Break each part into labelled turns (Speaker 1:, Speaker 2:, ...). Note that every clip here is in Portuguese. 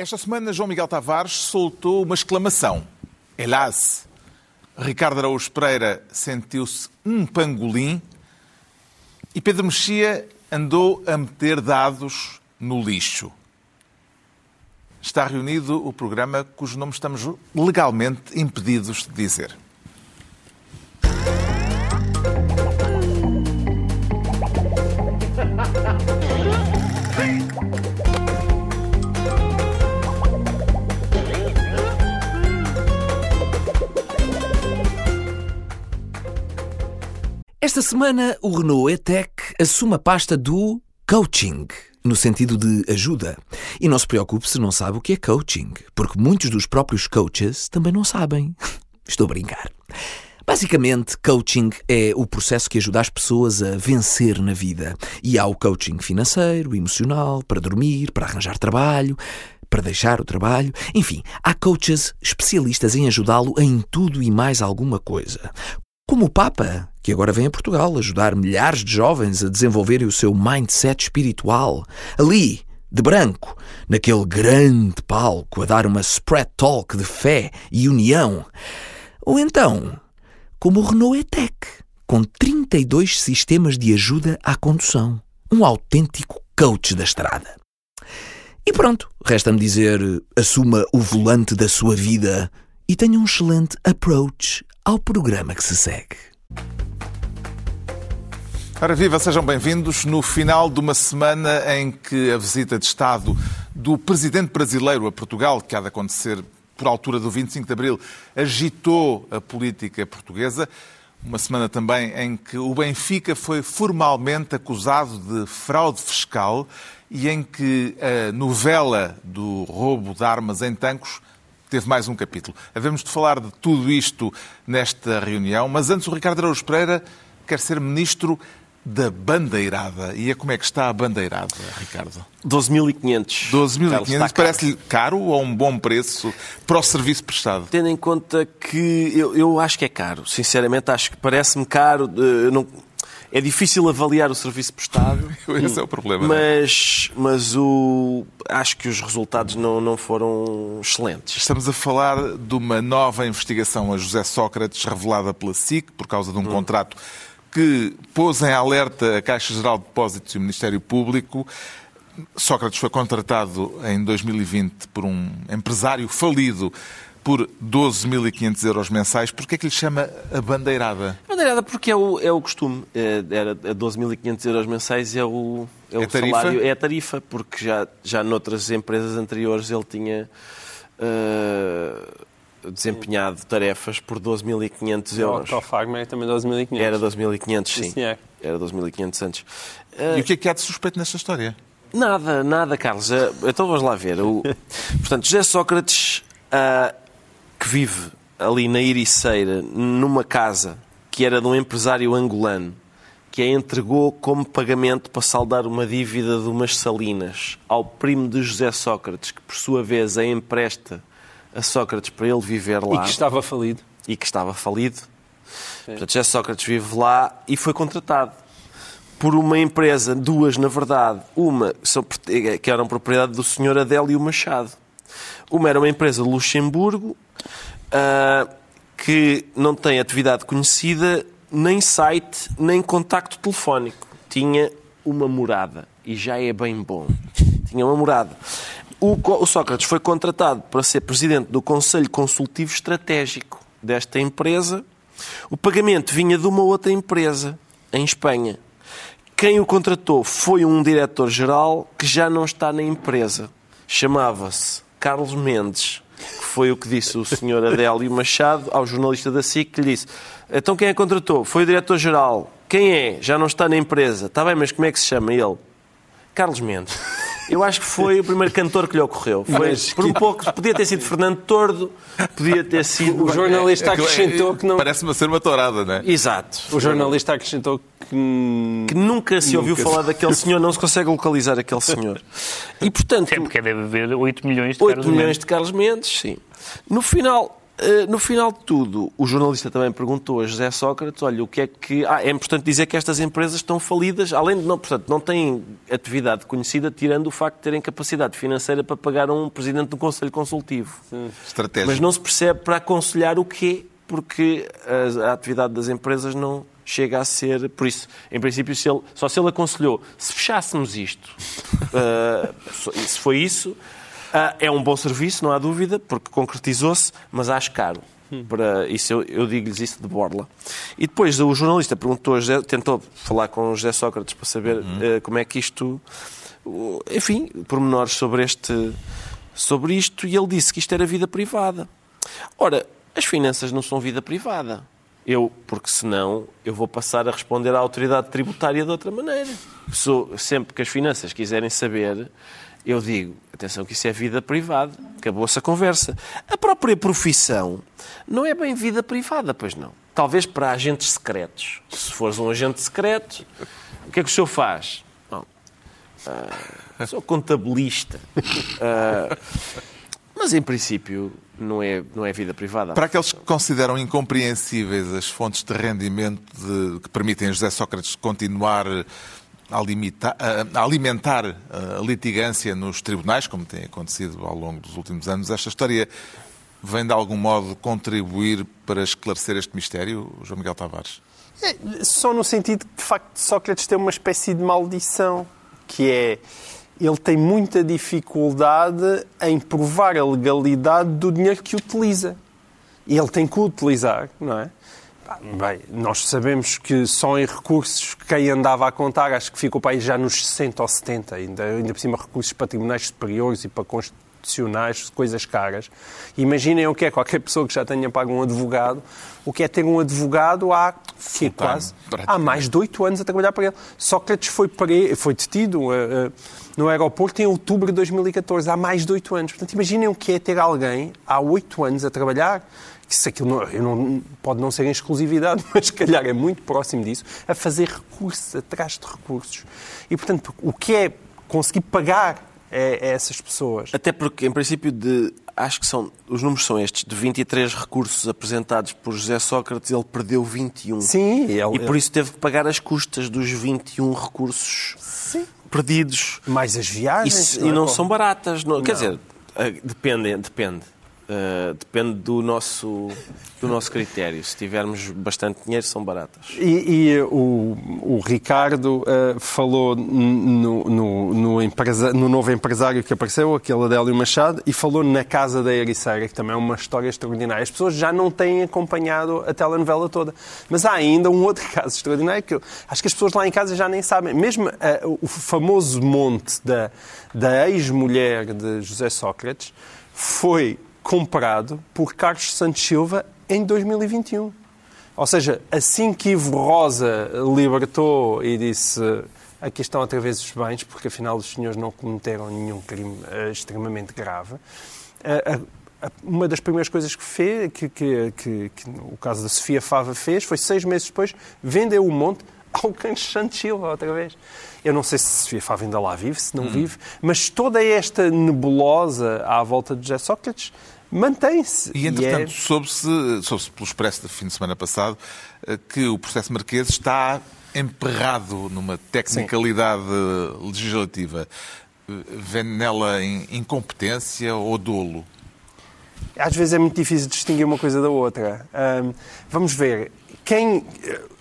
Speaker 1: Esta semana, João Miguel Tavares soltou uma exclamação. Hélas! Ricardo Araújo Pereira sentiu-se um pangolim e Pedro Mexia andou a meter dados no lixo. Está reunido o programa cujo nome estamos legalmente impedidos de dizer.
Speaker 2: Esta semana, o Renault E-Tech assume a pasta do coaching, no sentido de ajuda. E não se preocupe se não sabe o que é coaching, porque muitos dos próprios coaches também não sabem. Estou a brincar. Basicamente, coaching é o processo que ajuda as pessoas a vencer na vida. E há o coaching financeiro, emocional, para dormir, para arranjar trabalho, para deixar o trabalho. Enfim, há coaches especialistas em ajudá-lo em tudo e mais alguma coisa. Como o Papa, que agora vem a Portugal ajudar milhares de jovens a desenvolverem o seu mindset espiritual. Ali, de branco, naquele grande palco, a dar uma spread talk de fé e união. Ou então, como o Renault E-Tech, com 32 sistemas de ajuda à condução. Um autêntico coach da estrada. E pronto, resta-me dizer: assuma o volante da sua vida e tenha um excelente approach ao programa que se segue.
Speaker 1: Ora viva, sejam bem-vindos no final de uma semana em que a visita de Estado do presidente brasileiro a Portugal, que há de acontecer por altura do 25 de Abril, agitou a política portuguesa. Uma semana também em que o Benfica foi formalmente acusado de fraude fiscal e em que a novela do roubo de armas em tancos teve mais um capítulo. Havemos de falar de tudo isto nesta reunião, mas antes o Ricardo Araújo Pereira quer ser ministro da bandeirada. E é como é que está a bandeirada, Ricardo?
Speaker 3: 12.500.
Speaker 1: 12.500 parece-lhe caro ou um bom preço para o serviço prestado?
Speaker 3: Tendo em conta que eu, eu acho que é caro. Sinceramente, acho que parece-me caro. Não, é difícil avaliar o serviço prestado.
Speaker 1: Esse é o problema.
Speaker 3: Mas, é? mas o, acho que os resultados não, não foram excelentes.
Speaker 1: Estamos a falar de uma nova investigação a José Sócrates, revelada pela SIC, por causa de um hum. contrato que pôs em alerta a Caixa Geral de Depósitos e o Ministério Público. Sócrates foi contratado em 2020 por um empresário falido por 12.500 euros mensais. Porquê é que lhe chama a bandeirada?
Speaker 3: A bandeirada porque é o, é o costume. É, era 12.500 euros mensais é o, é o
Speaker 1: é
Speaker 3: salário, é a tarifa, porque já, já noutras empresas anteriores ele tinha... Uh, desempenhado tarefas por 12.500 euros.
Speaker 4: O Autofagma é também 12.500.
Speaker 3: Era 12.500, sim. sim. Era 12.500 antes.
Speaker 1: E o que é que há de suspeito nesta história?
Speaker 3: Nada, nada, Carlos. Eh, então vamos lá ver. O... Portanto, José Sócrates, uh, que vive ali na Iriceira, numa casa que era de um empresário angolano, que a entregou como pagamento para saldar uma dívida de umas salinas ao primo de José Sócrates, que por sua vez a empresta a Sócrates para ele viver lá.
Speaker 4: E que estava falido.
Speaker 3: E que estava falido. Sim. Portanto, já Sócrates vive lá e foi contratado por uma empresa, duas na verdade, uma que eram propriedade do senhor Adélio Machado. Uma era uma empresa de Luxemburgo uh, que não tem atividade conhecida, nem site, nem contacto telefónico. Tinha uma morada e já é bem bom. Tinha uma morada. O, Sócrates foi contratado para ser presidente do Conselho Consultivo Estratégico desta empresa. O pagamento vinha de uma outra empresa, em Espanha. Quem o contratou foi um diretor-geral que já não está na empresa. Chamava-se Carlos Mendes, que foi o que disse o senhor Adélio Machado ao jornalista da SIC, que lhe disse então quem a contratou? Foi o diretor-geral. Quem é? Já não está na empresa. Está bem, mas como é que se chama ele? Carlos Mendes. Eu acho que foi o primeiro cantor que lhe ocorreu. Foi, por um pouco, podia ter sido Fernando Tordo, podia ter sido.
Speaker 4: O jornalista acrescentou que não.
Speaker 1: Parece-me ser uma tourada, não é?
Speaker 3: Exato.
Speaker 4: O jornalista acrescentou que.
Speaker 3: Que nunca se ouviu falar daquele senhor, não se consegue localizar aquele senhor. E portanto.
Speaker 5: É porque deve haver 8 milhões de
Speaker 3: 8 Carlos milhões Mendes. de Carlos Mendes, sim. No final, no final de tudo, o jornalista também perguntou a José Sócrates, olha, o que é que... Ah, é importante dizer que estas empresas estão falidas, além de não, portanto, não têm atividade conhecida, tirando o facto de terem capacidade financeira para pagar um presidente do Conselho Consultivo.
Speaker 1: Estratégia.
Speaker 3: Mas não se percebe para aconselhar o quê, porque a, a atividade das empresas não chega a ser... Por isso, em princípio, se ele, só se ele aconselhou, se fechássemos isto, uh, se foi isso... Uh, é um bom serviço, não há dúvida, porque concretizou-se, mas acho caro. Para isso eu, eu digo-lhes isso de borla. E depois o jornalista perguntou, tentou falar com o José Sócrates para saber uh, como é que isto, uh, enfim, pormenores sobre este, sobre isto, e ele disse que isto era vida privada. Ora, as finanças não são vida privada. Eu, porque senão eu vou passar a responder à autoridade tributária de outra maneira. Sou, sempre que as finanças quiserem saber, eu digo, atenção que isso é vida privada, acabou-se a conversa. A própria profissão não é bem vida privada, pois não. Talvez para agentes secretos. Se fores um agente secreto, o que é que o senhor faz? Bom, uh, sou contabilista. Uh, mas, em princípio, não é, não é vida privada.
Speaker 1: Para aqueles que consideram incompreensíveis as fontes de rendimento de, que permitem a José Sócrates continuar a, limitar, a alimentar a litigância nos tribunais, como tem acontecido ao longo dos últimos anos. Esta história vem de algum modo contribuir para esclarecer este mistério, João Miguel Tavares?
Speaker 4: É, só no sentido que, de facto, Sócrates tem uma espécie de maldição, que é ele tem muita dificuldade em provar a legalidade do dinheiro que utiliza. E ele tem que o utilizar, não é? Bem, nós sabemos que só em recursos quem andava a contar, acho que ficou para aí já nos 60 ou 70, ainda, ainda por cima recursos para tribunais superiores e para constitucionais, coisas caras. Imaginem o que é qualquer pessoa que já tenha pago um advogado, o que é ter um advogado há que, quase há mais de oito anos a trabalhar para ele. Sócrates foi, para, foi detido uh, uh, no aeroporto em outubro de 2014, há mais de oito anos. Portanto, imaginem o que é ter alguém há oito anos a trabalhar se aquilo não, não, pode não ser em exclusividade, mas se calhar é muito próximo disso, a fazer recursos atrás de recursos. E, portanto, o que é conseguir pagar a, a essas pessoas?
Speaker 3: Até porque, em princípio, de, acho que são, os números são estes, de 23 recursos apresentados por José Sócrates, ele perdeu 21.
Speaker 4: Sim.
Speaker 3: Ele, e por isso teve que pagar as custas dos 21 recursos
Speaker 4: Sim.
Speaker 3: perdidos.
Speaker 4: Mais as viagens.
Speaker 3: E, não, e não são baratas. Não, não. Quer dizer, depende, depende. Uh, depende do nosso, do nosso critério. Se tivermos bastante dinheiro, são baratas.
Speaker 4: E, e o, o, Ricardo uh, falou no, no, no, empresa, no, novo empresário que apareceu, aquele Adélio Machado, e falou na Casa da Ericeira, que também é uma história extraordinária. As pessoas já não têm acompanhado a telenovela toda. Mas há ainda um outro caso extraordinário que eu, acho que as pessoas lá em casa já nem sabem. Mesmo uh, o famoso monte da, da ex-mulher de José Sócrates foi comprado por Carlos Santos Silva em 2021. Ou seja, assim que Ivo Rosa libertou e disse aqui estão outra vez os bens, porque afinal os senhores não cometeram nenhum crime uh, extremamente grave, uh, uh, uma das primeiras coisas que fez, que, que, que, que, o caso da Sofia Fava fez, foi seis meses depois vender o monte ao Carlos Santos Silva outra vez. Eu não sei se Sofia Fava ainda lá vive, se não hum. vive, mas toda esta nebulosa à volta de José Sócrates mantém-se.
Speaker 1: E, entretanto, e é... soube-se, soube pelo expresso do fim de semana passado eh, que o processo Marquês está emperrado numa tecnicalidade Sim. legislativa. Vê nela incompetência ou dolo?
Speaker 4: Às vezes é muito difícil distinguir uma coisa da outra. Um, vamos ver. Quem,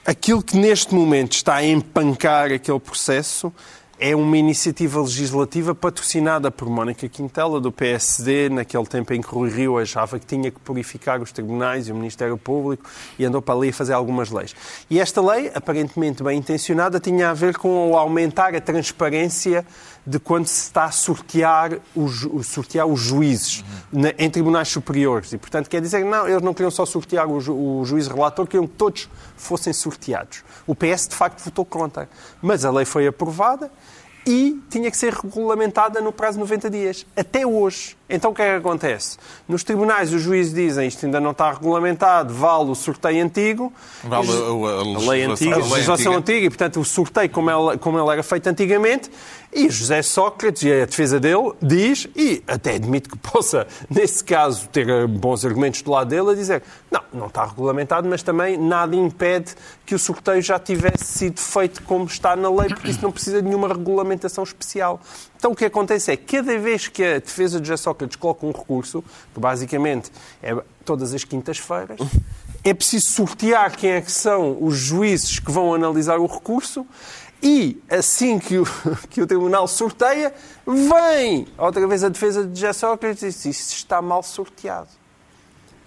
Speaker 4: aquilo que neste momento está a empancar aquele processo é uma iniciativa legislativa patrocinada por Mónica Quintela, do PSD, naquele tempo em que Rui Rio achava que tinha que purificar os tribunais e o Ministério Público e andou para ali a fazer algumas leis. E esta lei, aparentemente bem intencionada, tinha a ver com aumentar a transparência de quando se está a sortear os, sortear os juízes uhum. na, em tribunais superiores. E, portanto, quer dizer, não, eles não queriam só sortear o, o juiz relator, queriam que todos fossem sorteados. O PS, de facto, votou contra. Mas a lei foi aprovada e tinha que ser regulamentada no prazo de 90 dias. Até hoje. Então o que é que acontece? Nos tribunais os juízes dizem isto ainda não está regulamentado, vale o sorteio antigo.
Speaker 1: Vale a, a, a,
Speaker 3: lei antiga.
Speaker 4: A legislação antiga e, portanto, o sorteio como ele, como ele era feito antigamente. E José Sócrates, e a defesa dele, diz, e até admite que possa, nesse caso, ter bons argumentos do lado dele, a dizer não, não está regulamentado, mas também nada impede que o sorteio já tivesse sido feito como está na lei, porque isso não precisa de nenhuma regulamentação especial. Então o que acontece é que cada vez que a defesa de José Sócrates coloca um recurso, que basicamente é todas as quintas-feiras, é preciso sortear quem é que são os juízes que vão analisar o recurso e assim que o, que o Tribunal sorteia, vem outra vez a defesa de José Sócrates e diz isso está mal sorteado.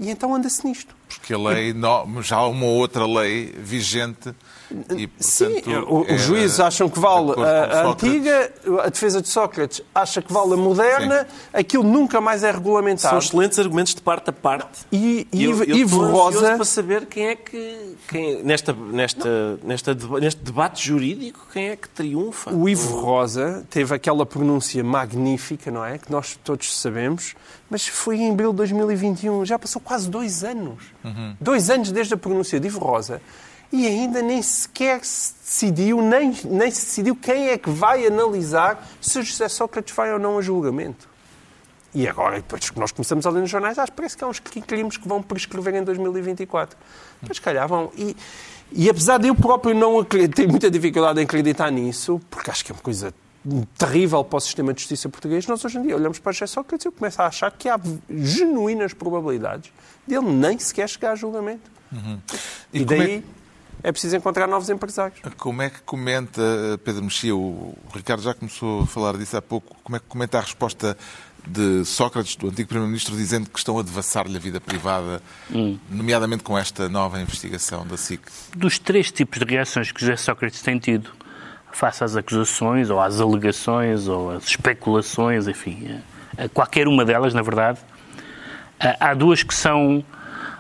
Speaker 4: E então anda-se nisto.
Speaker 1: Porque a lei, já há uma outra lei vigente e, portanto,
Speaker 4: Sim, os é, juízes acham que vale a, a antiga, a defesa de Sócrates acha que vale a moderna, Sim. aquilo nunca mais é regulamentado.
Speaker 3: São excelentes argumentos de parte a parte.
Speaker 4: E,
Speaker 3: e
Speaker 4: eu, eu Ivo Rosa.
Speaker 3: para saber quem é que. Quem, nesta, nesta, nesta, neste debate jurídico, quem é que triunfa?
Speaker 4: O Ivo Rosa teve aquela pronúncia magnífica, não é? Que nós todos sabemos, mas foi em abril de 2021, já passou quase dois anos. Uhum. Dois anos desde a pronúncia de Ivo Rosa e ainda nem sequer se decidiu, nem, nem se decidiu quem é que vai analisar se José Sócrates vai ou não a julgamento. E agora, depois que nós começamos a ler nos jornais, acho que parece que há uns crimes que vão prescrever em 2024. Mas, calhar, vão. E, e apesar de eu próprio não ter muita dificuldade em acreditar nisso, porque acho que é uma coisa terrível para o sistema de justiça português, nós hoje em dia olhamos para José Sócrates e eu começo a achar que há genuínas probabilidades de ele nem sequer chegar a julgamento. Uhum. E, e é daí... É é preciso encontrar novos empresários.
Speaker 1: Como é que comenta, Pedro Mexia, o Ricardo já começou a falar disso há pouco, como é que comenta a resposta de Sócrates, do antigo Primeiro-Ministro, dizendo que estão a devassar-lhe a vida privada, hum. nomeadamente com esta nova investigação da SIC?
Speaker 5: Dos três tipos de reações que José Sócrates tem tido, face às acusações, ou às alegações, ou às especulações, enfim, a qualquer uma delas, na verdade, há duas que são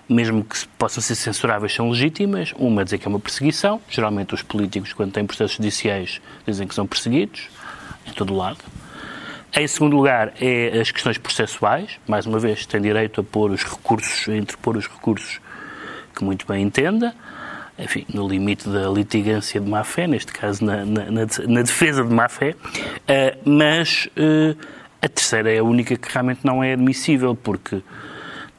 Speaker 5: mesmo que possam ser censuráveis, são legítimas. Uma, dizer que é uma perseguição. Geralmente, os políticos, quando têm processos judiciais, dizem que são perseguidos, em todo lado. Em segundo lugar, é as questões processuais. Mais uma vez, tem direito a pôr os recursos, a interpor os recursos que muito bem entenda. Enfim, no limite da litigância de má-fé, neste caso na, na, na, defesa de má-fé. Uh, mas uh, a terceira é a única que realmente não é admissível, porque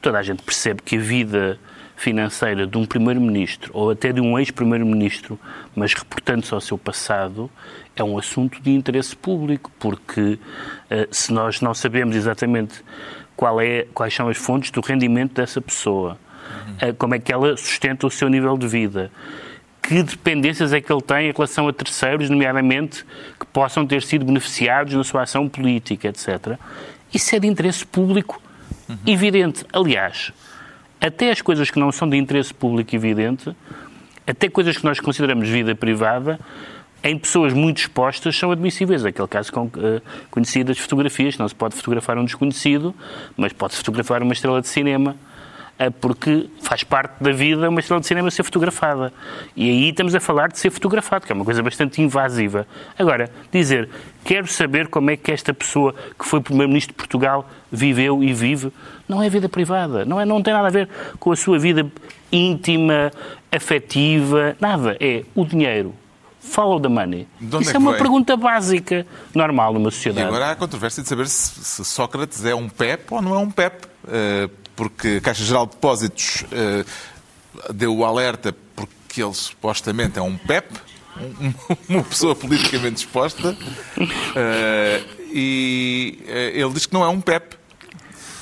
Speaker 5: toda a gente percebe que a vida financeira de um primeiro-ministro ou até de um ex-primeiro-ministro, mas reportando-se ao seu passado, é um assunto de interesse público, porque uh, se nós não sabemos exatamente qual é, quais são as fontes do rendimento dessa pessoa, uhum. uh, como é que ela sustenta o seu nível de vida, que dependências é que ele tem em relação a terceiros, nomeadamente que possam ter sido beneficiados na sua ação política, etc. Isso é de interesse público uhum. evidente. Aliás, até as coisas que não são de interesse público evidente, até coisas que nós consideramos vida privada, em pessoas muito expostas são admissíveis. Aquele caso com, uh, conhecido das fotografias, não se pode fotografar um desconhecido, mas pode fotografar uma estrela de cinema. Eh, porque faz parte da vida uma estrela de cinema ser fotografada. E aí estamos a falar de ser fotografado, que é uma coisa bastante invasiva. Agora, dizer, quero saber como é que esta pessoa que foi Primeiro-Ministro de Portugal viveu e vive, não é vida privada, não, é, não tem nada a ver com a sua vida íntima, afetiva, nada. É o dinheiro. Follow the money. Isso é, é uma vem? pergunta básica, normal numa sociedade.
Speaker 1: E agora há a controvérsia de saber se, se Sócrates é um PEP ou não é um PEP. Uh, porque a Caixa Geral de Depósitos uh, deu o alerta porque ele supostamente é um PEP, um, uma pessoa politicamente exposta, uh, e uh, ele diz que não é um PEP.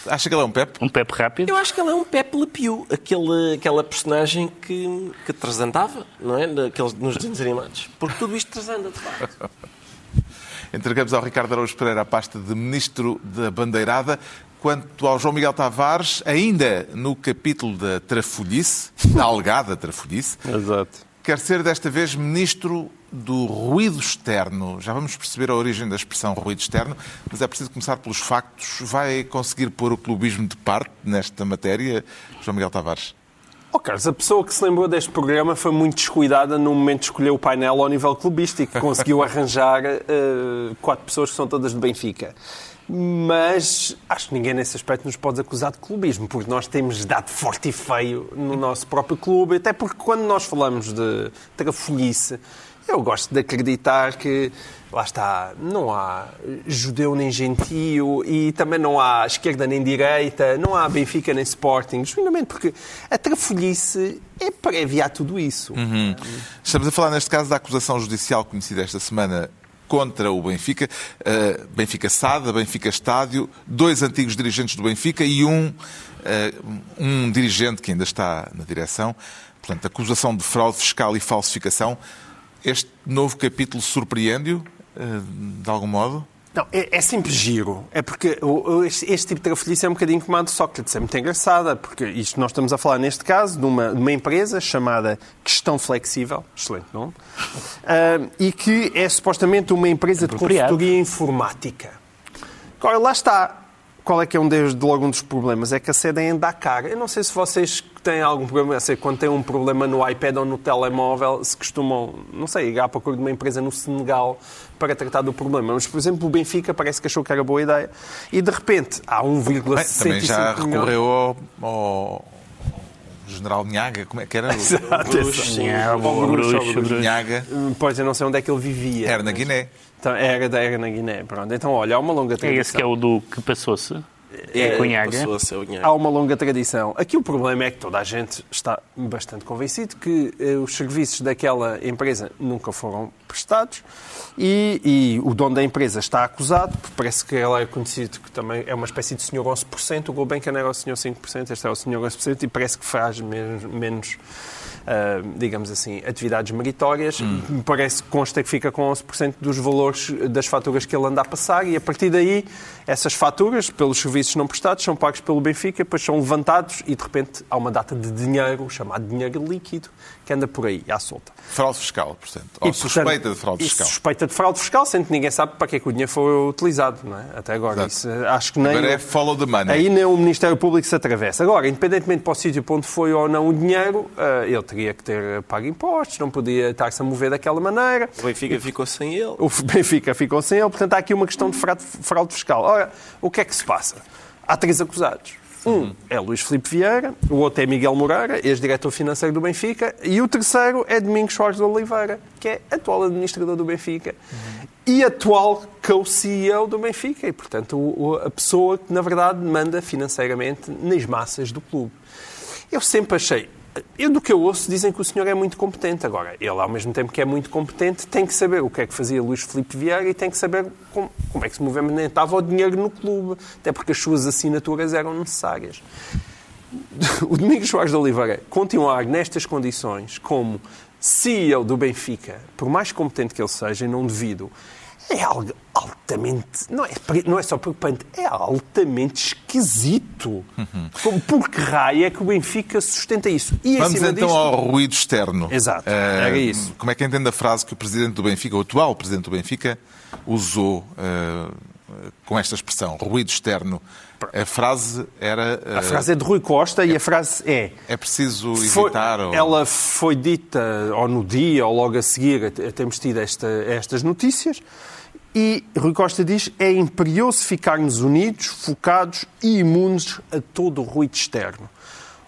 Speaker 1: Acha que ele é um Pep?
Speaker 5: Um Pep rápido?
Speaker 3: Eu acho que ele é um Pep Le Pew, aquele, aquela personagem que, que transandava, não é? Daqueles, nos desenhos animados. Porque tudo isto transanda, de facto.
Speaker 1: Entregamos ao Ricardo Araújo Pereira a pasta de Ministro da Bandeirada. Quanto ao João Miguel Tavares, ainda no capítulo da trafolhice, da alegada trafolhice,
Speaker 4: Exato.
Speaker 1: quer ser desta vez ministro do ruído externo. Já vamos perceber a origem da expressão ruído externo, mas é preciso começar pelos factos. Vai conseguir pôr o clubismo de parte nesta matéria, João Miguel Tavares?
Speaker 4: Oh, Carlos, a pessoa que se lembrou deste programa foi muito descuidada no momento de escolher o painel ao nível clubístico. Conseguiu arranjar uh, quatro pessoas que são todas de Benfica. Mas acho que ninguém nesse aspecto nos pode acusar de clubismo, porque nós temos dado forte e feio no nosso próprio clube, até porque quando nós falamos de trafolhice, eu gosto de acreditar que, lá está, não há judeu nem gentio e também não há esquerda nem direita, não há Benfica nem Sporting, justamente porque a trafolhice é prévia a tudo isso.
Speaker 1: Uhum. Estamos a falar, neste caso, da acusação judicial conhecida esta semana contra o Benfica. Uh, Benfica Sada, Benfica Estádio, dois antigos dirigentes do Benfica e um, uh, um dirigente que ainda está na direção. Portanto, acusação de fraude fiscal e falsificação. Este novo capítulo surpreende-o, uh, de algum modo?
Speaker 4: Não, é, é, sempre giro. É porque este, este tipo de trafolhice é um bocadinho como a de Sócrates. É muito engraçada, porque isto nós estamos a falar, neste caso, de uma, de uma empresa chamada Questão Flexível, excelente nome, uh, e que é supostamente uma empresa de consultoria informática. Agora, lá está. Qual é que é um desde logo um dos problemas? É que a sede é em Dakar. Eu não sei se vocês têm algum problema, sei, quando têm um problema no iPad ou no telemóvel, se costumam, não sei, ir à procura de uma empresa no Senegal para tratar do problema. Mas, por exemplo, o Benfica parece que achou que era boa ideia e, de repente, há 1,65
Speaker 1: Também já recorreu ao, ao General Nhaga, como é que era?
Speaker 4: Exato,
Speaker 5: Bruxo, sim, é, o Bruxo, Bruxo.
Speaker 1: Nhaga.
Speaker 4: Pois, eu não sei onde é que ele vivia.
Speaker 1: Era na Guiné.
Speaker 4: Era, era na Guiné, pronto. Então, olha, há uma longa tradição.
Speaker 5: É esse que é o do que passou-se?
Speaker 3: É,
Speaker 5: Cunhaga.
Speaker 3: passou a ser o Nhaga.
Speaker 4: Há uma longa tradição. Aqui o problema é que toda a gente está bastante convencido que eh, os serviços daquela empresa nunca foram prestados e, e o dono da empresa está acusado, porque parece que ele é conhecido que também é uma espécie de senhor 11%, o Gulbenkian era o senhor 5%, este é o senhor 11% e parece que faz menos, menos digamos assim, atividades meritórias. Hum. Me parece que consta que fica com 11% dos valores das faturas que ele anda a passar e a partir daí essas faturas, pelos serviços não prestados, são pagos pelo Benfica, depois são levantados e de repente há uma data de dinheiro, chamado dinheiro líquido, que anda por aí, à solta.
Speaker 1: Fraude fiscal, portanto. Ou
Speaker 4: E,
Speaker 1: suspeita
Speaker 4: portanto,
Speaker 1: de fraude
Speaker 4: e
Speaker 1: fiscal.
Speaker 4: Suspeita de fraude fiscal, sendo que ninguém sabe para que é que o dinheiro foi utilizado, não é? Até agora. Isso, eh, acho que nem.
Speaker 1: Agora é follow the money.
Speaker 4: Aí nem o Ministério Público se atravessa. Agora, independentemente para o sítio onde foi ou não o dinheiro, eh, ele teria que ter pago impostos, não podia estar-se a mover daquela maneira.
Speaker 3: O Benfica ficou sem ele.
Speaker 4: O Benfica ficou sem ele, portanto há aqui uma questão de fraude, fraude fiscal. Ora, o que é que se passa? Há três acusados. Um é Luís Filipe Vieira, o outro é Miguel Moreira, ex-diretor financeiro do Benfica, e o terceiro é Domingos Soares de Oliveira, que é atual administrador do Benfica e atual co-CEO do Benfica, e portanto o- o- a pessoa que na verdade manda financeiramente nas massas do clube. Eu sempre achei. Eu, do que eu ouço, dizem que o senhor é muito competente. Agora, ele, ao mesmo tempo que é muito competente, tem que saber o que é que fazia Luís Filipe Vieira e tem que saber como, como é que se movimentava o dinheiro no clube. Até porque as suas assinaturas eram necessárias. O Domingos Soares de Oliveira continuar nestas condições como CEO do Benfica, por mais competente que ele seja, e não devido, é algo altamente. Não é, não é só preocupante, é altamente esquisito. Como, por que raio é que o Benfica sustenta isso? E
Speaker 1: Vamos então
Speaker 4: disto,
Speaker 1: ao ruído externo.
Speaker 4: Exato,
Speaker 1: Eh,
Speaker 4: era isso.
Speaker 1: Como é que entende a frase que o presidente do Benfica, o atual presidente do Benfica, usou eh, com esta expressão, ruído externo? A frase era. eh,
Speaker 4: A frase é de Rui Costa e a frase é.
Speaker 1: É preciso
Speaker 4: Foi-
Speaker 1: evitar. ou-
Speaker 4: Ela foi dita ou no dia ou logo a seguir termos tido esta- estas notícias. E Rui Costa diz é imperioso ficarmos unidos, focados e imunes a todo o ruído externo.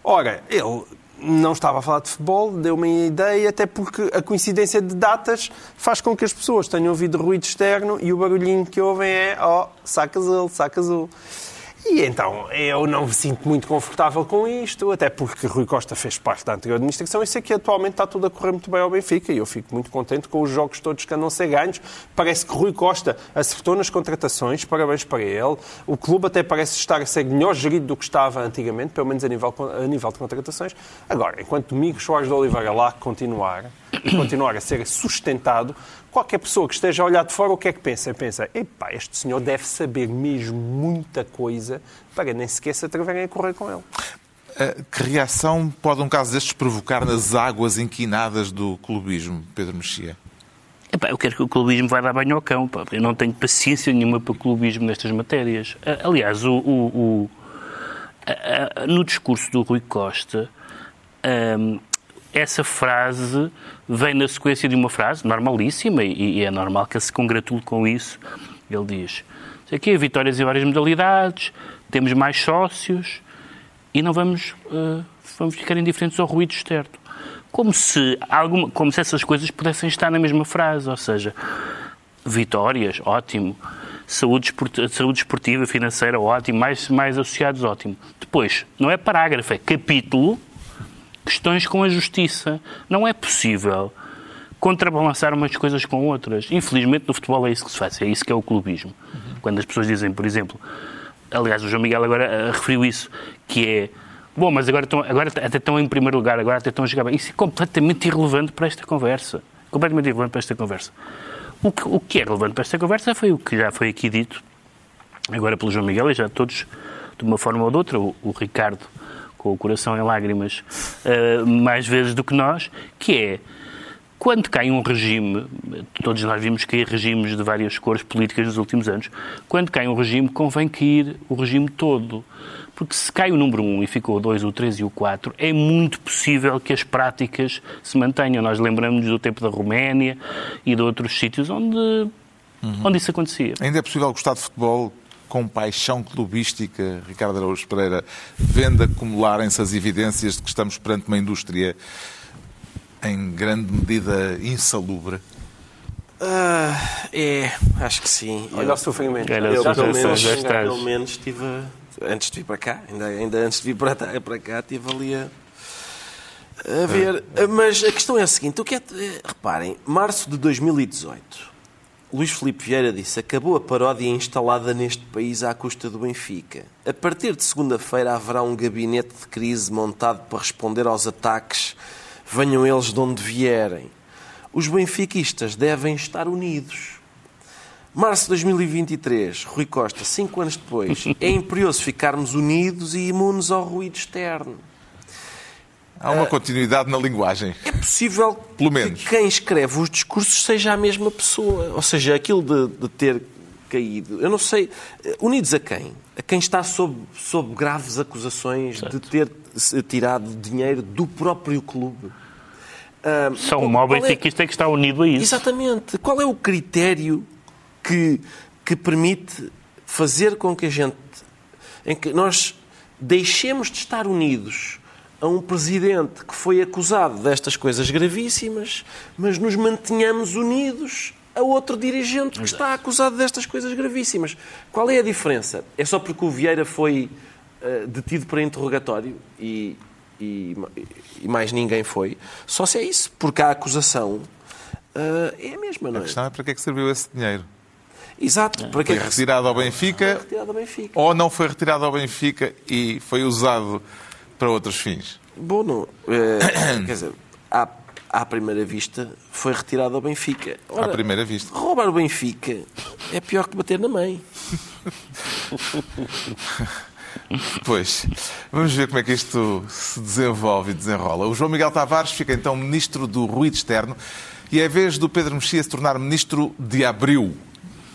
Speaker 4: Ora, ele não estava a falar de futebol, deu-me a ideia, até porque a coincidência de datas faz com que as pessoas tenham ouvido ruído externo e o barulhinho que ouvem é ó, saca azul, saca azul. E então eu não me sinto muito confortável com isto, até porque Rui Costa fez parte da anterior administração e sei que atualmente está tudo a correr muito bem ao Benfica e eu fico muito contente com os jogos todos que andam a ser ganhos. Parece que Rui Costa acertou nas contratações, parabéns para ele. O clube até parece estar a ser melhor gerido do que estava antigamente, pelo menos a nível, a nível de contratações. Agora, enquanto Domingos Soares de Oliveira lá continuar e continuar a ser sustentado, qualquer pessoa que esteja a olhar de fora, o que é que pensa? Pensa, epá, este senhor deve saber mesmo muita coisa para nem sequer se atreverem a correr com ele.
Speaker 1: Eh, Que reação pode um caso destes provocar nas águas inquinadas do clubismo, Pedro Mexia?
Speaker 5: Epá, eu quero que o clubismo vá dar banho ao cão. pá. Eu não tenho paciência nenhuma para o clubismo nestas matérias. Aliás, o, o- o- a- a- no discurso do Rui Costa, hum, essa frase vem na sequência de uma frase normalíssima e, e é normal que se congratule com isso. Ele diz: aqui vitórias em várias modalidades, temos mais sócios e não vamos, uh, vamos ficar indiferentes ao ruído externo. Como se, alguma, como se essas coisas pudessem estar na mesma frase, ou seja, vitórias, ótimo, saúde, saúde esportiva, financeira, ótimo, mais, mais associados, ótimo. Depois, não é parágrafo, é capítulo, questões com a justiça. Não é possível contrabalançar umas coisas com outras. Infelizmente, no futebol é isso que se faz, é isso que é o clubismo. Uhum. Quando as pessoas dizem, por exemplo, aliás, o João Miguel agora uh, referiu isso, que é bom, mas agora, estão, agora até estão em primeiro lugar, agora até estão a jogar bem. Isso é completamente irrelevante para esta conversa. Completamente irrelevante para esta conversa. O que, o que é relevante para esta conversa foi o que já foi aqui dito, agora pelo João Miguel, e já todos, de uma forma ou de outra, o, o Ricardo com o coração em lágrimas uh, mais vezes do que nós, que é quando cai um regime, todos nós vimos cair regimes de várias cores políticas nos últimos anos, quando cai um regime convém cair o regime todo. Porque se cai o número 1 e ficou o 2, o 3 e o 4, é muito possível que as práticas se mantenham. Nós lembramos do tempo da Roménia e de outros sítios onde, uhum. onde isso acontecia.
Speaker 1: Ainda é possível gostar de futebol com paixão clubística, Ricardo Araújo Pereira, vendo acumularem-se as evidências de que estamos perante uma indústria em grande medida insalubre?
Speaker 3: Uh, é, acho que sim.
Speaker 4: Olha o sofrimento.
Speaker 3: Eu, eu, pelo, menos, pelo menos estive, antes de vir para cá, ainda, ainda antes de vir para, para cá, estive ali a, a ver. Ah. Mas a questão é a seguinte: o que é, reparem, março de 2018, Luís Filipe Vieira disse: acabou a paródia instalada neste país à custa do Benfica. A partir de segunda-feira haverá um gabinete de crise montado para responder aos ataques venham eles de onde vierem. Os benfiquistas devem estar unidos. Março de 2023, Rui Costa, cinco anos depois, é imperioso ficarmos unidos e imunes ao ruído externo.
Speaker 1: Há uma continuidade na linguagem.
Speaker 3: É possível Pelo menos. que quem escreve os discursos seja a mesma pessoa. Ou seja, aquilo de, de ter caído. Eu não sei. Unidos a quem? A quem está sob, sob graves acusações de ter tirado dinheiro do próprio clube.
Speaker 5: Uh, Só um mau benfiquista é que está unido a isso.
Speaker 3: Exatamente. Qual é o critério que, que permite fazer com que a gente, em que nós deixemos de estar unidos a um presidente que foi acusado destas coisas gravíssimas, mas nos mantenhamos unidos a outro dirigente que está acusado destas coisas gravíssimas. Qual é a diferença? É só porque o Vieira foi uh, detido para interrogatório e, e, e, mais ninguém foi? Só se é isso, porque a acusação uh, é a mesma, não é?
Speaker 1: A questão é para que é que serviu esse dinheiro?
Speaker 3: Exato. Para
Speaker 1: que foi é retirado ao Benfica, retirado ao Benfica ou não foi retirado ao Benfica e foi usado para outros fins?
Speaker 3: Bom, não, é, quer dizer, há à primeira vista, foi retirado ao Benfica.
Speaker 1: Ora, à primeira vista.
Speaker 3: Roubar o Benfica é pior que bater na mãe.
Speaker 1: Pois, vamos ver como é que isto se desenvolve e desenrola. O João Miguel Tavares fica então ministro do ruído externo e é vez do Pedro Mexia se tornar ministro de abril.